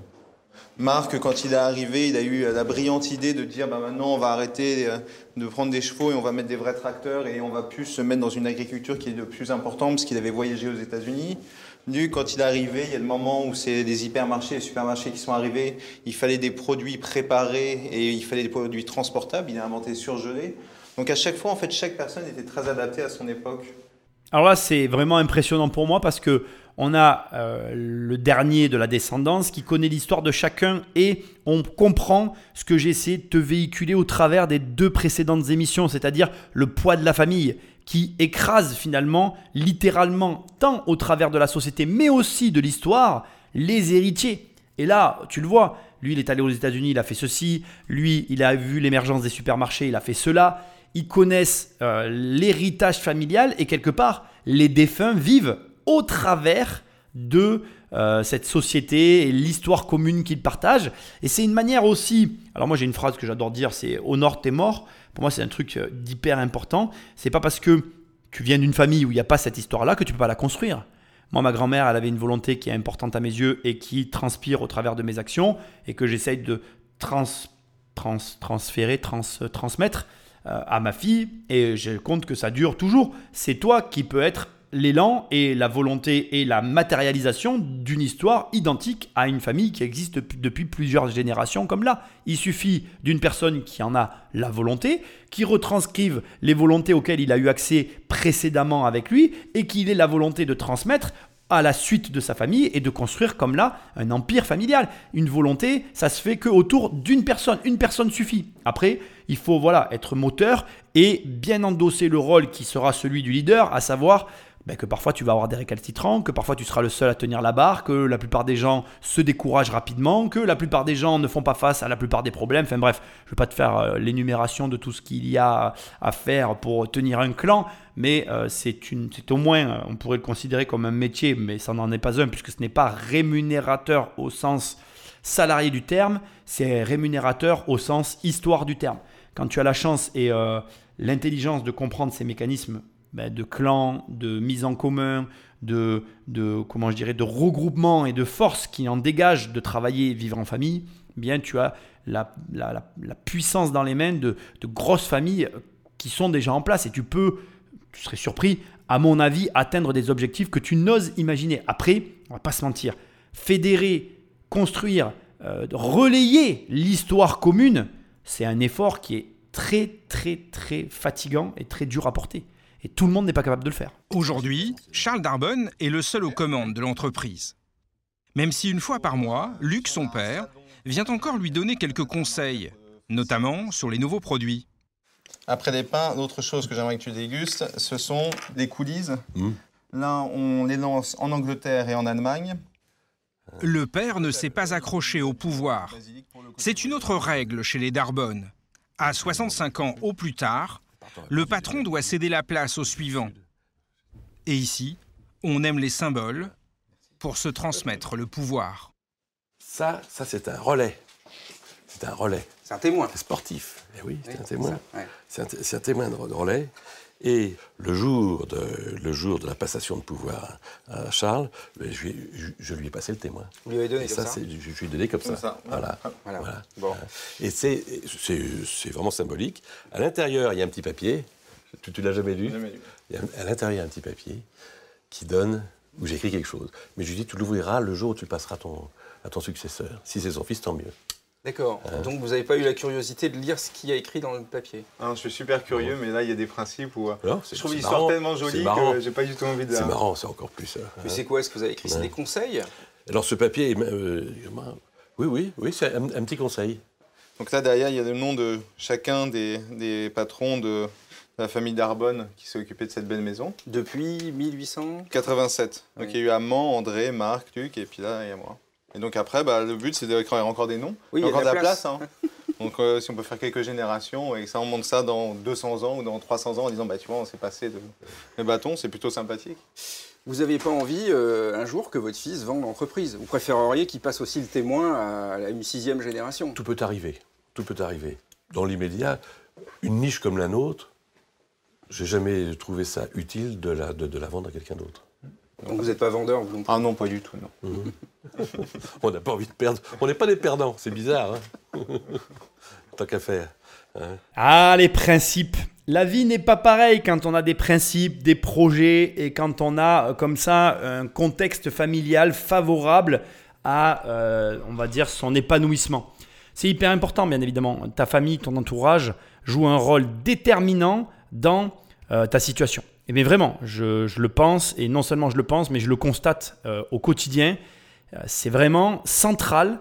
Marc, quand il est arrivé, il a eu la brillante idée de dire bah, maintenant on va arrêter euh, de prendre des chevaux et on va mettre des vrais tracteurs et on va plus se mettre dans une agriculture qui est de plus importante parce qu'il avait voyagé aux États-Unis. Lui, quand il est arrivé, il y a le moment où c'est des hypermarchés, les supermarchés qui sont arrivés, il fallait des produits préparés et il fallait des produits transportables. Il a inventé surgelé. Donc à chaque fois, en fait, chaque personne était très adaptée à son époque. Alors là, c'est vraiment impressionnant pour moi parce que on a euh, le dernier de la descendance qui connaît l'histoire de chacun et on comprend ce que j'ai essayé de te véhiculer au travers des deux précédentes émissions, c'est-à-dire le poids de la famille qui écrase finalement, littéralement, tant au travers de la société, mais aussi de l'histoire, les héritiers. Et là, tu le vois, lui, il est allé aux États-Unis, il a fait ceci. Lui, il a vu l'émergence des supermarchés, il a fait cela. Ils connaissent euh, l'héritage familial et quelque part, les défunts vivent au travers de euh, cette société et l'histoire commune qu'ils partagent. Et c'est une manière aussi, alors moi j'ai une phrase que j'adore dire, c'est au nord t'es mort. Pour moi c'est un truc euh, d'hyper important. C'est pas parce que tu viens d'une famille où il n'y a pas cette histoire-là que tu peux pas la construire. Moi, ma grand-mère, elle avait une volonté qui est importante à mes yeux et qui transpire au travers de mes actions et que j'essaye de trans, trans, transférer, trans, transmettre euh, à ma fille. Et je compte que ça dure toujours. C'est toi qui peux être l'élan et la volonté et la matérialisation d'une histoire identique à une famille qui existe depuis plusieurs générations comme là. Il suffit d'une personne qui en a la volonté, qui retranscrive les volontés auxquelles il a eu accès précédemment avec lui et qu'il ait la volonté de transmettre à la suite de sa famille et de construire comme là un empire familial. Une volonté, ça se fait que autour d'une personne. Une personne suffit. Après, il faut voilà être moteur et bien endosser le rôle qui sera celui du leader, à savoir ben, que parfois tu vas avoir des récalcitrants, que parfois tu seras le seul à tenir la barre, que la plupart des gens se découragent rapidement, que la plupart des gens ne font pas face à la plupart des problèmes. Enfin bref, je ne vais pas te faire euh, l'énumération de tout ce qu'il y a à faire pour tenir un clan, mais euh, c'est au moins, on pourrait le considérer comme un métier, mais ça n'en est pas un, puisque ce n'est pas rémunérateur au sens salarié du terme, c'est rémunérateur au sens histoire du terme. Quand tu as la chance et euh, l'intelligence de comprendre ces mécanismes ben, de clans, de mise en commun, de, de, comment je dirais, de regroupement et de force qui en dégagent de travailler et vivre en famille, eh bien tu as la, la, la, puissance dans les mains de, de, grosses familles qui sont déjà en place et tu peux, tu serais surpris, à mon avis, atteindre des objectifs que tu n'oses imaginer. Après, on va pas se mentir, fédérer, construire, euh, relayer l'histoire commune, c'est un effort qui est très très très fatigant et très dur à porter. Et tout le monde n'est pas capable de le faire. Aujourd'hui, Charles Darbonne est le seul aux commandes de l'entreprise. Même si une fois par mois, Luc, son père, vient encore lui donner quelques conseils, notamment sur les nouveaux produits. Après les pains, l'autre chose que j'aimerais que tu dégustes, ce sont les coulisses. Mmh. Là, on les lance en Angleterre et en Allemagne. Le père ne s'est pas accroché au pouvoir. C'est une autre règle chez les Darbonne. À 65 ans au plus tard, le patron doit céder la place au suivant. Et ici, on aime les symboles pour se transmettre le pouvoir. Ça, ça c'est un relais. C'est un relais. C'est un témoin. C'est sportif. Eh oui, c'est un témoin. C'est un, un, témoin de relais. Et le jour, de, le jour de la passation de pouvoir à Charles, ben, je, je, lui ai passé le témoin. Vous lui avez donné Et comme ça, Je, je lui ai donné comme, ça. Voilà. voilà. Bon. Et c'est vraiment symbolique. À l'intérieur, il y a un petit papier. Tu ne l'as jamais lu, jamais lu. À l'intérieur, il y a un petit papier qui donne, où j'écris quelque chose. Mais je lui dis, tu l'ouvriras le jour où tu passeras ton, à ton successeur. Si c'est son fils, tant mieux. D'accord. Euh. Donc vous n'avez pas eu la curiosité de lire ce qu'il y a écrit dans le papier? Je suis super curieux, mais là il y a des principes où euh, je trouve l'histoire tellement jolie que j'ai pas du tout envie de. C'est marrant, c'est encore plus. Euh, mais c'est quoi? Ce que vous avez écrit C'est des conseils? Alors ce papier, oui, oui, oui, c'est un, petit conseil. Donc là derrière, il y a le nom de chacun des, des patrons de la famille Darbonne qui s'est occupée de cette belle maison. Depuis 1887. 87. Donc il y a eu Amand, André, Marc, Luc, et puis là il y a moi. Et donc après, bah, le but, c'est d'écrire encore des noms. Oui, il y a encore de la place. hein. donc euh, si on peut faire quelques générations et que ça on monte ça dans 200 ans ou dans 300 ans en disant, bah, tu vois, on s'est passé de, de bâton, c'est plutôt sympathique. Vous n'avez pas envie euh, un jour que votre fils vende l'entreprise? Vous préféreriez qu'il passe aussi le témoin à une sixième génération? Tout peut arriver. Tout peut arriver. Dans l'immédiat, une niche comme la nôtre, j'ai jamais trouvé ça utile de la, de, de la vendre à quelqu'un d'autre. Donc vous n'êtes pas vendeur, vous Ah non, pas du tout, non. Mhm. on n'a pas envie de perdre. On n'est pas des perdants, c'est bizarre. Hein Tant qu'à faire. Hein ah, les principes. La vie n'est pas pareille quand on a des principes, des projets et quand on a euh, comme ça un contexte familial favorable à, euh, on va dire, son épanouissement. C'est hyper important, bien évidemment. Ta famille, ton entourage joue un rôle déterminant dans euh, ta situation. Et bien vraiment, je, le pense, et non seulement je le pense, mais je le constate euh, au quotidien. Euh, c'est vraiment central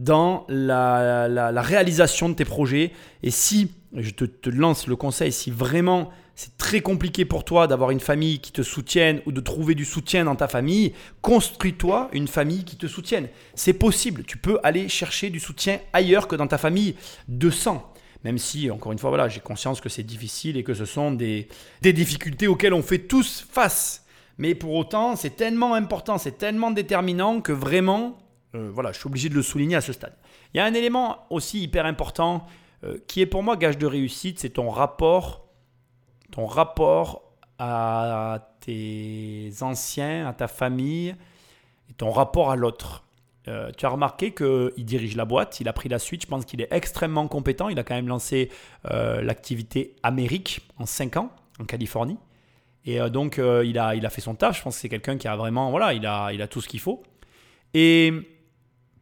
dans la, réalisation de tes projets. Et si, je te, te lance le conseil, si vraiment c'est très compliqué pour toi d'avoir une famille qui te soutienne ou de trouver du soutien dans ta famille, construis-toi une famille qui te soutienne. C'est possible, tu peux aller chercher du soutien ailleurs que dans ta famille de sang même si, encore une fois, voilà, j'ai conscience que c'est difficile et que ce sont des, des difficultés auxquelles on fait tous face. Mais pour autant, c'est tellement important, c'est tellement déterminant que vraiment, euh, voilà, je suis obligé de le souligner à ce stade. Il y a un élément aussi hyper important euh, qui est pour moi gage de réussite, c'est ton rapport, ton rapport à tes anciens, à ta famille, et ton rapport à l'autre. Euh, tu as remarqué qu'il dirige la boîte, il a pris la suite, je pense qu'il est extrêmement compétent, il a quand même lancé l'activité Amérique en 5 ans en Californie. Et donc il, a, il a fait son taf, je pense que c'est quelqu'un qui a vraiment, voilà, il a, il a tout ce qu'il faut. Et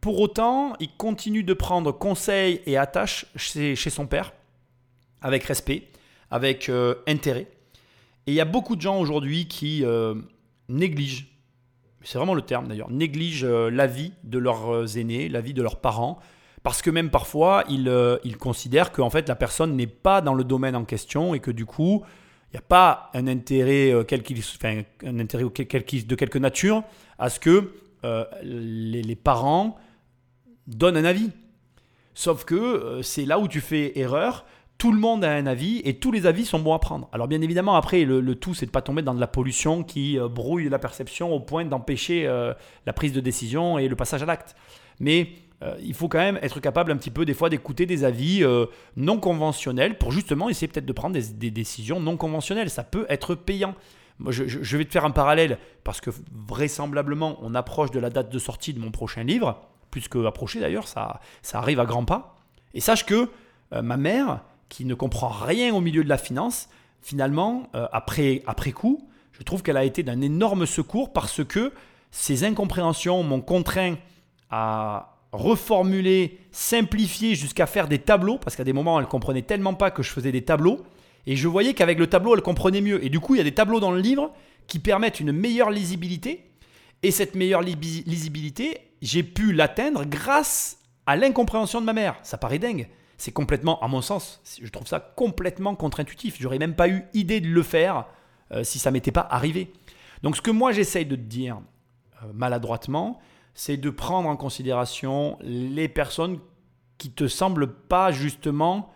pour autant, il continue de prendre conseil et attache chez, son père, avec respect, avec euh, intérêt. Et il y a beaucoup de gens aujourd'hui qui euh, négligent, c'est vraiment le terme d'ailleurs, négligent euh, la vie de leurs aînés, la vie de leurs parents, parce que même parfois, ils, ils considèrent que fait, la personne n'est pas dans le domaine en question et que du coup, il n'y a pas un intérêt, quel un intérêt de quelque nature à ce que les, parents donne un avis. Sauf que euh, c'est là où tu fais erreur. Tout le monde a un avis et tous les avis sont bons à prendre. Alors bien évidemment, après, le, tout, c'est de pas tomber dans de la pollution qui euh, brouille la perception au point d'empêcher euh, la prise de décision et le passage à l'acte. Mais il faut quand même être capable un petit peu des fois d'écouter des avis non conventionnels pour justement essayer peut-être de prendre des, décisions non conventionnelles. Ça peut être payant. je, je, vais te faire un parallèle parce que vraisemblablement on approche de la date de sortie de mon prochain livre plus qu'approcher d'ailleurs, ça, ça arrive à grands pas. Et sache que euh, ma mère, qui ne comprend rien au milieu de la finance, finalement, euh, après, après coup, je trouve qu'elle a été d'un énorme secours parce que ces incompréhensions m'ont contraint à reformuler, simplifier jusqu'à faire des tableaux, parce qu'à des moments, elle comprenait tellement pas que je faisais des tableaux, et je voyais qu'avec le tableau, elle comprenait mieux. Et du coup, il y a des tableaux dans le livre qui permettent une meilleure lisibilité, et cette meilleure lisibilité, j'ai pu l'atteindre grâce à l'incompréhension de ma mère. Ça paraît dingue. C'est complètement, à mon sens, je trouve ça complètement contre-intuitif. J'aurais même pas eu idée de le faire euh, si ça m'était pas arrivé. Donc ce que moi j'essaye de te dire euh, maladroitement, c'est de prendre en considération les personnes qui te semblent pas justement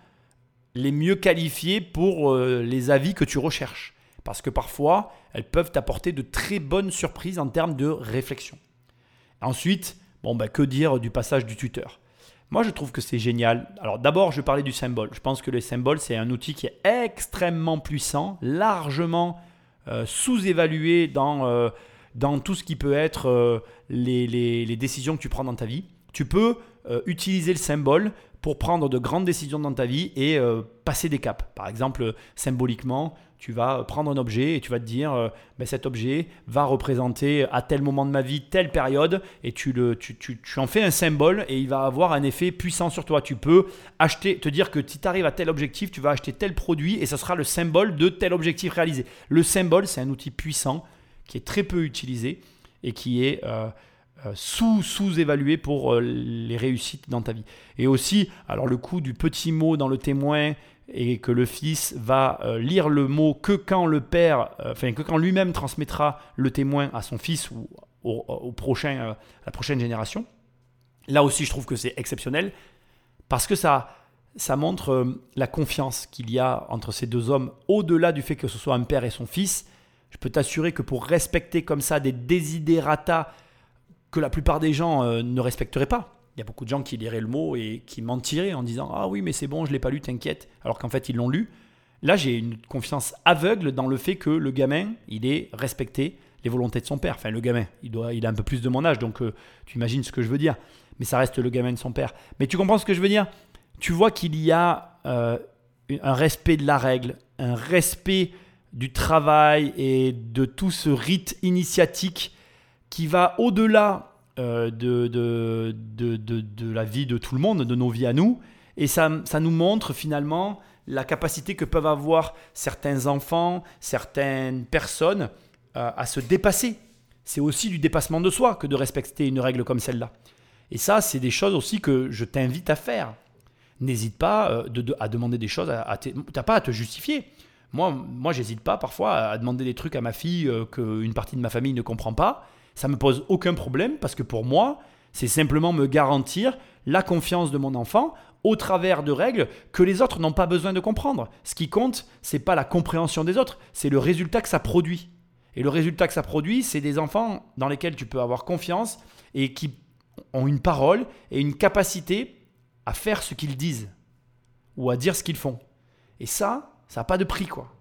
les mieux qualifiées pour euh, les avis que tu recherches. Parce que parfois, elles peuvent t'apporter de très bonnes surprises en termes de réflexion. Ensuite, bon, bah, que dire du passage du tuteur? Moi, je trouve que c'est génial. Alors, d'abord, je parlais du symbole. Je pense que le symbole, c'est un outil qui est extrêmement puissant, largement euh, sous-évalué dans, euh, dans tout ce qui peut être euh, les, décisions que tu prends dans ta vie. Tu peux utiliser le symbole pour prendre de grandes décisions dans ta vie et passer des caps. Par exemple, symboliquement, tu vas prendre un objet et tu vas te dire, euh, ben, cet objet va représenter à tel moment de ma vie, telle période, et tu, le, tu, tu, tu, en fais un symbole et il va avoir un effet puissant sur toi. Tu peux acheter, te dire que si tu arrives à tel objectif, tu vas acheter tel produit et ce sera le symbole de tel objectif réalisé. Le symbole, c'est un outil puissant qui est très peu utilisé et qui est... Euh, euh, sous, sous-évalué pour les réussites dans ta vie. Et aussi, alors le coup du petit mot dans le témoin et que le fils va euh, lire le mot que quand le père, euh, enfin que quand lui-même transmettra le témoin à son fils ou au, prochain, euh, à la prochaine génération. Là aussi, je trouve que c'est exceptionnel parce que ça, ça montre la confiance qu'il y a entre ces deux hommes, au-delà du fait que ce soit un père et son fils. Je peux t'assurer que pour respecter comme ça des desiderata que la plupart des gens ne respecteraient pas, il y a beaucoup de gens qui liraient le mot et qui mentiraient en disant Ah oui, mais c'est bon, je ne l'ai pas lu, t'inquiète. Alors qu'en fait, ils l'ont lu. Là, j'ai une confiance aveugle dans le fait que le gamin, il ait respecté les volontés de son père. Enfin, le gamin, il, doit, il a un peu plus de mon âge, donc euh, tu imagines ce que je veux dire. Mais ça reste le gamin de son père. Mais tu comprends ce que je veux dire? Tu vois qu'il y a euh, un respect de la règle, un respect du travail et de tout ce rite initiatique qui va au-delà euh, de, de, de, de, la vie de tout le monde, de nos vies à nous. Et ça, ça nous montre finalement la capacité que peuvent avoir certains enfants, certaines personnes euh, à se dépasser. C'est aussi du dépassement de soi que de respecter une règle comme celle-là. Et ça, c'est des choses aussi que je t'invite à faire. N'hésite pas euh, à demander des choses, tu n'as pas à te justifier. Moi, moi j'hésite pas parfois à demander des trucs à ma fille qu'une partie de ma famille ne comprend pas ça me pose aucun problème parce que pour moi, c'est simplement me garantir la confiance de mon enfant au travers de règles que les autres n'ont pas besoin de comprendre. Ce qui compte, c'est pas la compréhension des autres, c'est le résultat que ça produit. Et le résultat que ça produit, c'est des enfants dans lesquels tu peux avoir confiance et qui ont une parole et une capacité à faire ce qu'ils disent ou à dire ce qu'ils font. Et ça, ça n'a pas de prix, quoi.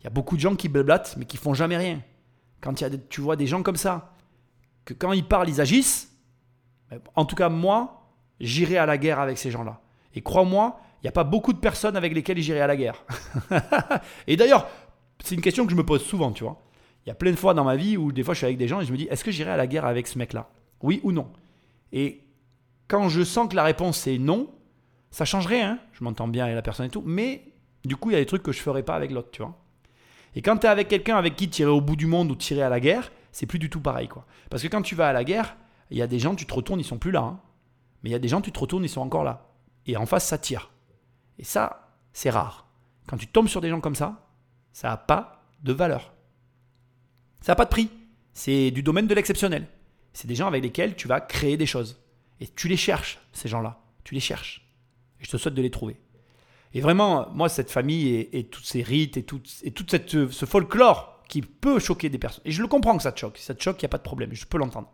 Il y a beaucoup de gens qui blablatent, mais qui font jamais rien. Quand tu vois des gens comme ça, que quand ils parlent, ils agissent, en tout cas, moi, j'irai à la guerre avec ces gens-là. Et crois-moi, il n'y a pas beaucoup de personnes avec lesquelles j'irai à la guerre. et d'ailleurs, c'est une question que je me pose souvent, tu vois. Il y a plein de fois dans ma vie où des fois je suis avec des gens et je me dis, est-ce que j'irai à la guerre avec ce mec-là? Oui ou non? Et quand je sens que la réponse est non, ça change rien. Hein. je m'entends bien avec la personne et tout, mais du coup, il y a des trucs que je ferai pas avec l'autre, tu vois. Et quand tu es avec quelqu'un avec qui tirer au bout du monde ou tirer à la guerre, c'est plus du tout pareil, quoi. Parce que quand tu vas à la guerre, il y a des gens, tu te retournes, ils sont plus là. Hein. Mais il y a des gens, tu te retournes, ils sont encore là. Et en face, ça tire. Et ça, c'est rare. Quand tu tombes sur des gens comme ça, ça n'a pas de valeur. Ça n'a pas de prix. C'est du domaine de l'exceptionnel. C'est des gens avec lesquels tu vas créer des choses. Et tu les cherches, ces gens-là. Tu les cherches. Et je te souhaite de les trouver. Et vraiment, moi, cette famille et, et tous ces rites et tout, et cette, ce folklore qui peut choquer des personnes. Et je le comprends que ça te choque. Si ça te choque, il n'y a pas de problème. Je peux l'entendre.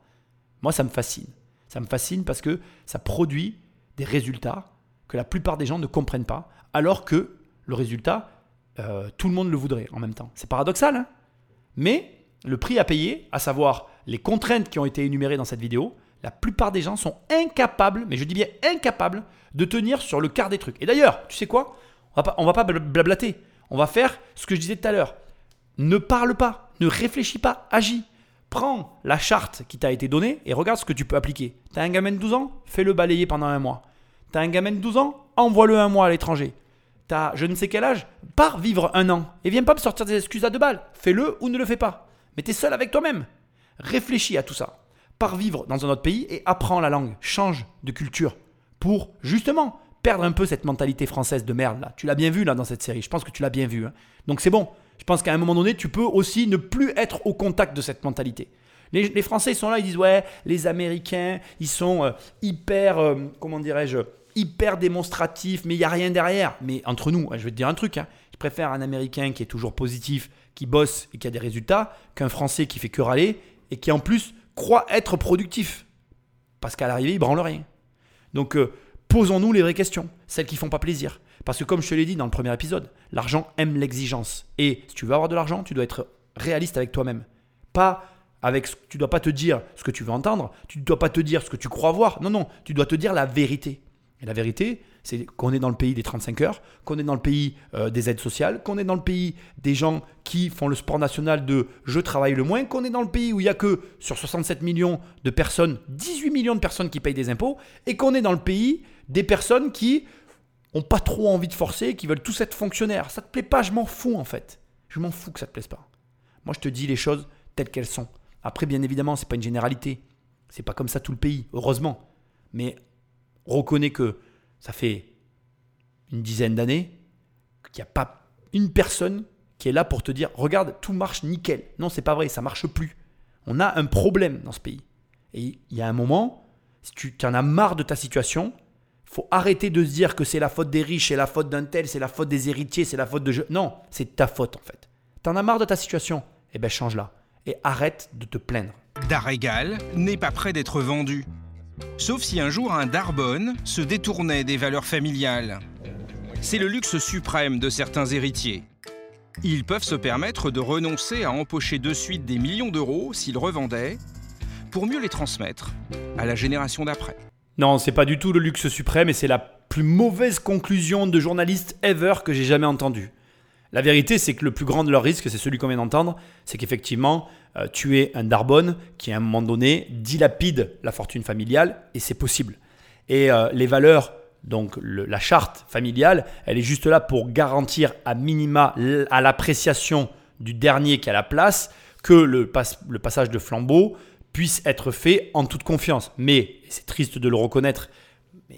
Moi, ça me fascine. Ça me fascine parce que ça produit des résultats que la plupart des gens ne comprennent pas, alors que le résultat, euh, tout le monde le voudrait en même temps. C'est paradoxal, hein mais le prix à payer, à savoir les contraintes qui ont été énumérées dans cette vidéo, la plupart des gens sont incapables, mais je dis bien incapables, de tenir sur le quart des trucs. Et d'ailleurs, tu sais quoi? On va va pas blablater. On va faire ce que je disais tout à l'heure. Ne parle pas, ne réfléchis pas, agis. Prends la charte qui t'a été donnée et regarde ce que tu peux appliquer. T'as un gamin de 12 ans Fais-le balayer pendant un mois. T'as un gamin de 12 ans Envoie-le un mois à l'étranger. T'as je ne sais quel âge Pars vivre un an. Et viens pas me sortir des excuses à deux balles. Fais-le ou ne le fais pas. Mais t'es seul avec toi-même. Réfléchis à tout ça. Pars vivre dans un autre pays et apprends la langue. Change de culture. Pour justement perdre un peu cette mentalité française de merde là. Tu l'as bien vu là dans cette série. Je pense que tu l'as bien vu. Hein. Donc c'est bon. Je pense qu'à un moment donné, tu peux aussi ne plus être au contact de cette mentalité. Les, Français, ils sont là, ils disent ouais, les Américains, ils sont euh, hyper, euh, comment dirais-je, hyper démonstratif, mais il n'y a rien derrière. Mais entre nous, je vais te dire un truc, hein. je préfère un Américain qui est toujours positif, qui bosse et qui a des résultats, qu'un Français qui fait que râler et qui en plus croit être productif. Parce qu'à l'arrivée, il branle rien. Donc euh, posons-nous les vraies questions, celles qui font pas plaisir. Parce que comme je te l'ai dit dans le premier épisode, l'argent aime l'exigence. Et si tu veux avoir de l'argent, tu dois être réaliste avec toi-même. Pas avec ce, tu dois pas te dire ce que tu veux entendre, tu ne dois pas te dire ce que tu crois voir. Non non, tu dois te dire la vérité. Et la vérité, c'est qu'on est dans le pays des 35 heures, qu'on est dans le pays euh, des aides sociales, qu'on est dans le pays des gens qui font le sport national de je travaille le moins, qu'on est dans le pays où il n'y a que sur 67 millions de personnes, 18 millions de personnes qui payent des impôts, et qu'on est dans le pays des personnes qui ont pas trop envie de forcer, qui veulent tous être fonctionnaires. Ça te plaît pas, je m'en fous en fait. Je m'en fous que ça te plaise pas. Moi, je te dis les choses telles qu'elles sont. Après, bien évidemment, c'est pas une généralité. C'est pas comme ça tout le pays, heureusement. Mais reconnais que ça fait une dizaine d'années qu'il n'y a pas une personne qui est là pour te dire regarde, tout marche nickel. Non, c'est pas vrai, ça marche plus. On a un problème dans ce pays. Et il y a un moment, si tu en as marre de ta situation, faut arrêter de se dire que c'est la faute des riches, c'est la faute d'un tel, c'est la faute des héritiers, c'est la faute de... Non, c'est ta faute en fait. T'en as marre de ta situation? Eh ben change-la. Et arrête de te plaindre. Darrégal n'est pas prêt d'être vendu. Sauf si un jour un Darbonne se détournait des valeurs familiales. C'est le luxe suprême de certains héritiers. Ils peuvent se permettre de renoncer à empocher de suite des millions d'euros s'ils revendaient, pour mieux les transmettre à la génération d'après. Non, c'est pas du tout le luxe suprême et c'est la plus mauvaise conclusion de journaliste ever que j'ai jamais entendue. La vérité, c'est que le plus grand de leurs risques, c'est celui qu'on vient d'entendre, c'est qu'effectivement, euh, tu es un Darbonne qui, à un moment donné, dilapide la fortune familiale, et c'est possible. Et euh, les valeurs, donc la charte familiale, elle est juste là pour garantir à minima à l'appréciation du dernier qui a la place que le passage de flambeau puisse être fait en toute confiance. Mais, c'est triste de le reconnaître,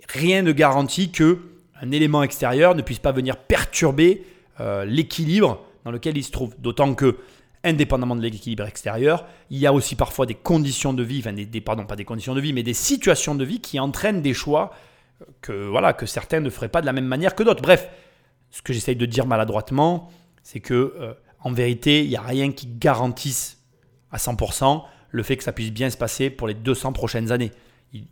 rien ne garantit que un élément extérieur ne puisse pas venir perturber euh, l'équilibre dans lequel il se trouve. D'autant que, indépendamment de l'équilibre extérieur, il y a aussi parfois des conditions de vie, enfin des, pardon, pas des conditions de vie, mais des situations de vie qui entraînent des choix que, voilà, que certains ne feraient pas de la même manière que d'autres. Bref, ce que j'essaye de dire maladroitement, c'est que, euh, en vérité, il n'y a rien qui garantisse à 100% le fait que ça puisse bien se passer pour les 200 prochaines années.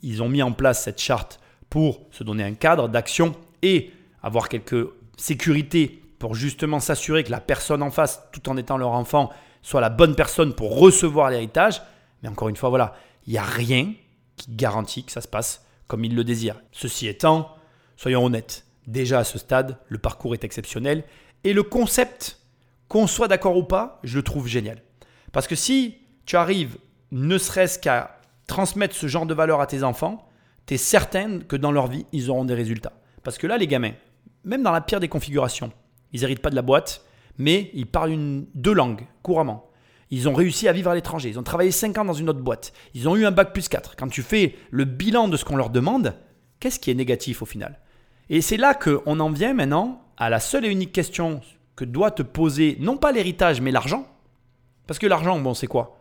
Ils ont mis en place cette charte pour se donner un cadre d'action et avoir quelques sécurités pour justement s'assurer que la personne en face, tout en étant leur enfant, soit la bonne personne pour recevoir l'héritage. Mais encore une fois, voilà, il n'y a rien qui garantit que ça se passe comme ils le désirent. Ceci étant, soyons honnêtes, déjà à ce stade, le parcours est exceptionnel et le concept, qu'on soit d'accord ou pas, je le trouve génial. Parce que si tu arrives ne serait-ce qu'à transmettre ce genre de valeur à tes enfants, tu es certaine que dans leur vie, ils auront des résultats. Parce que là, les gamins, même dans la pire des configurations, ils n'héritent pas de la boîte, mais ils parlent deux langues couramment. Ils ont réussi à vivre à l'étranger. Ils ont travaillé 5 ans dans une autre boîte. Ils ont eu un bac plus 4. Quand tu fais le bilan de ce qu'on leur demande, qu'est-ce qui est négatif au final? Et c'est là qu'on en vient maintenant à la seule et unique question que doit te poser, non pas l'héritage, mais l'argent. Parce que l'argent, bon, c'est quoi?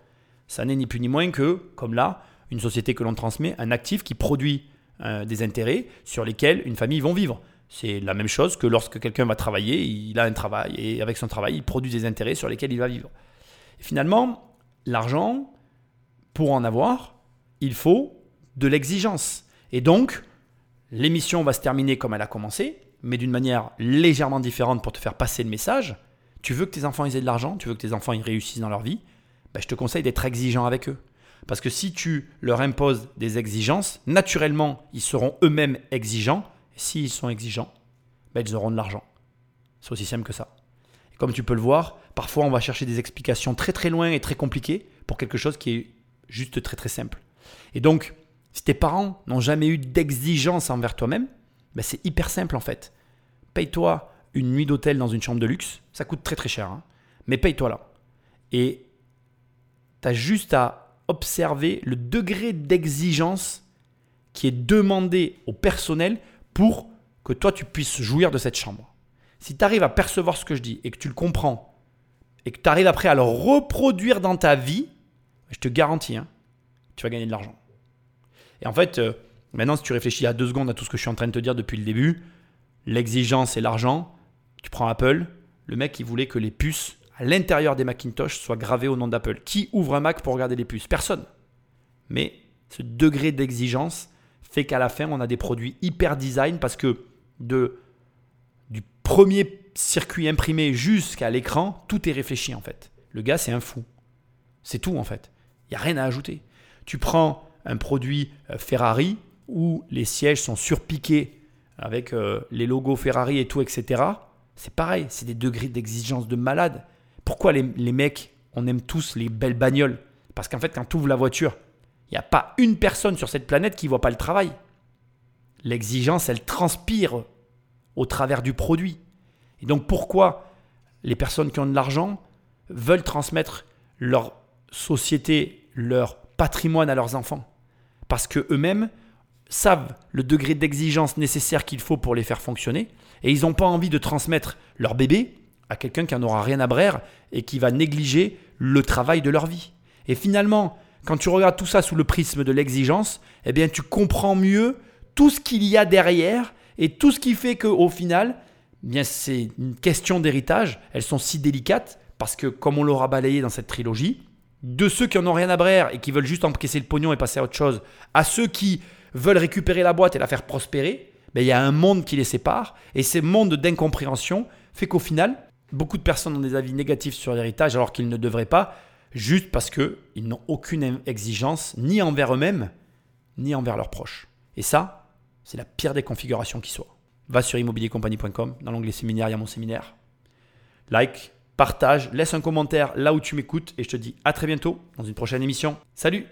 Ça n'est ni plus ni moins que, comme là, une société que l'on transmet, un actif qui produit euh, des intérêts sur lesquels une famille va vivre. C'est la même chose que lorsque quelqu'un va travailler, il a un travail et avec son travail, il produit des intérêts sur lesquels il va vivre. finalement, l'argent, pour en avoir, il faut de l'exigence. Et donc, l'émission va se terminer comme elle a commencé, mais d'une manière légèrement différente pour te faire passer le message. Tu veux que tes enfants aient de l'argent, tu veux que tes enfants ils réussissent dans leur vie, ben, je te conseille d'être exigeant avec eux. Parce que si tu leur imposes des exigences, naturellement, ils seront eux-mêmes exigeants s'ils sont exigeants, ben, ils auront de l'argent. C'est aussi simple que ça. Et comme tu peux le voir, parfois on va chercher des explications très très loin et très compliquées pour quelque chose qui est juste très très simple. Et donc, si tes parents n'ont jamais eu d'exigence envers toi-même, ben c'est hyper simple en fait. Paye-toi une nuit d'hôtel dans une chambre de luxe, ça coûte très très cher, hein. mais paye-toi là. Et tu as juste à observer le degré d'exigence qui est demandé au personnel pour que toi tu puisses jouir de cette chambre. Si tu arrives à percevoir ce que je dis et que tu le comprends et que tu arrives après à le reproduire dans ta vie, je te garantis, hein, tu vas gagner de l'argent. Et en fait, euh, maintenant si tu réfléchis à deux secondes à tout ce que je suis en train de te dire depuis le début, l'exigence et l'argent, tu prends Apple, le mec il voulait que les puces l'intérieur des Macintosh soient gravées au nom d'Apple. Qui ouvre un Mac pour regarder les puces? Personne. Mais ce degré d'exigence, fait qu'à la fin, on a des produits hyper design parce que du premier circuit imprimé jusqu'à l'écran, tout est réfléchi en fait. Le gars, c'est un fou. C'est tout en fait. Il n'y a rien à ajouter. Tu prends un produit euh, Ferrari où les sièges sont surpiqués avec euh, les logos Ferrari et tout, etc. C'est pareil, c'est des degrés d'exigence de malade. Pourquoi les, mecs, on aime tous les belles bagnoles? Parce qu'en fait, quand tu ouvres la voiture, il n'y a pas une personne sur cette planète qui ne voit pas le travail. L'exigence, elle transpire au travers du produit. Et donc pourquoi les personnes qui ont de l'argent veulent transmettre leur société, leur patrimoine à leurs enfants? Parce qu'eux-mêmes savent le degré d'exigence nécessaire qu'il faut pour les faire fonctionner et ils n'ont pas envie de transmettre leur bébé à quelqu'un qui n'en aura rien à brère et qui va négliger le travail de leur vie. Et finalement, quand tu regardes tout ça sous le prisme de l'exigence, eh bien tu comprends mieux tout ce qu'il y a derrière et tout ce qui fait qu'au final, eh bien c'est une question d'héritage. Elles sont si délicates parce que, comme on l'aura balayé dans cette trilogie, de ceux qui en ont rien à brère et qui veulent juste encaisser le pognon et passer à autre chose, à ceux qui veulent récupérer la boîte et la faire prospérer, ben, il y a un monde qui les sépare. Et ce monde d'incompréhension fait qu'au final, beaucoup de personnes ont des avis négatifs sur l'héritage alors qu'ils ne devraient pas juste parce qu'ils n'ont aucune exigence ni envers eux-mêmes, ni envers leurs proches. Et ça, c'est la pire des configurations qui soit. Va sur immobiliercompagnie.com, dans l'onglet séminaire, il y a mon séminaire. Like, partage, laisse un commentaire là où tu m'écoutes et je te dis à très bientôt dans une prochaine émission. Salut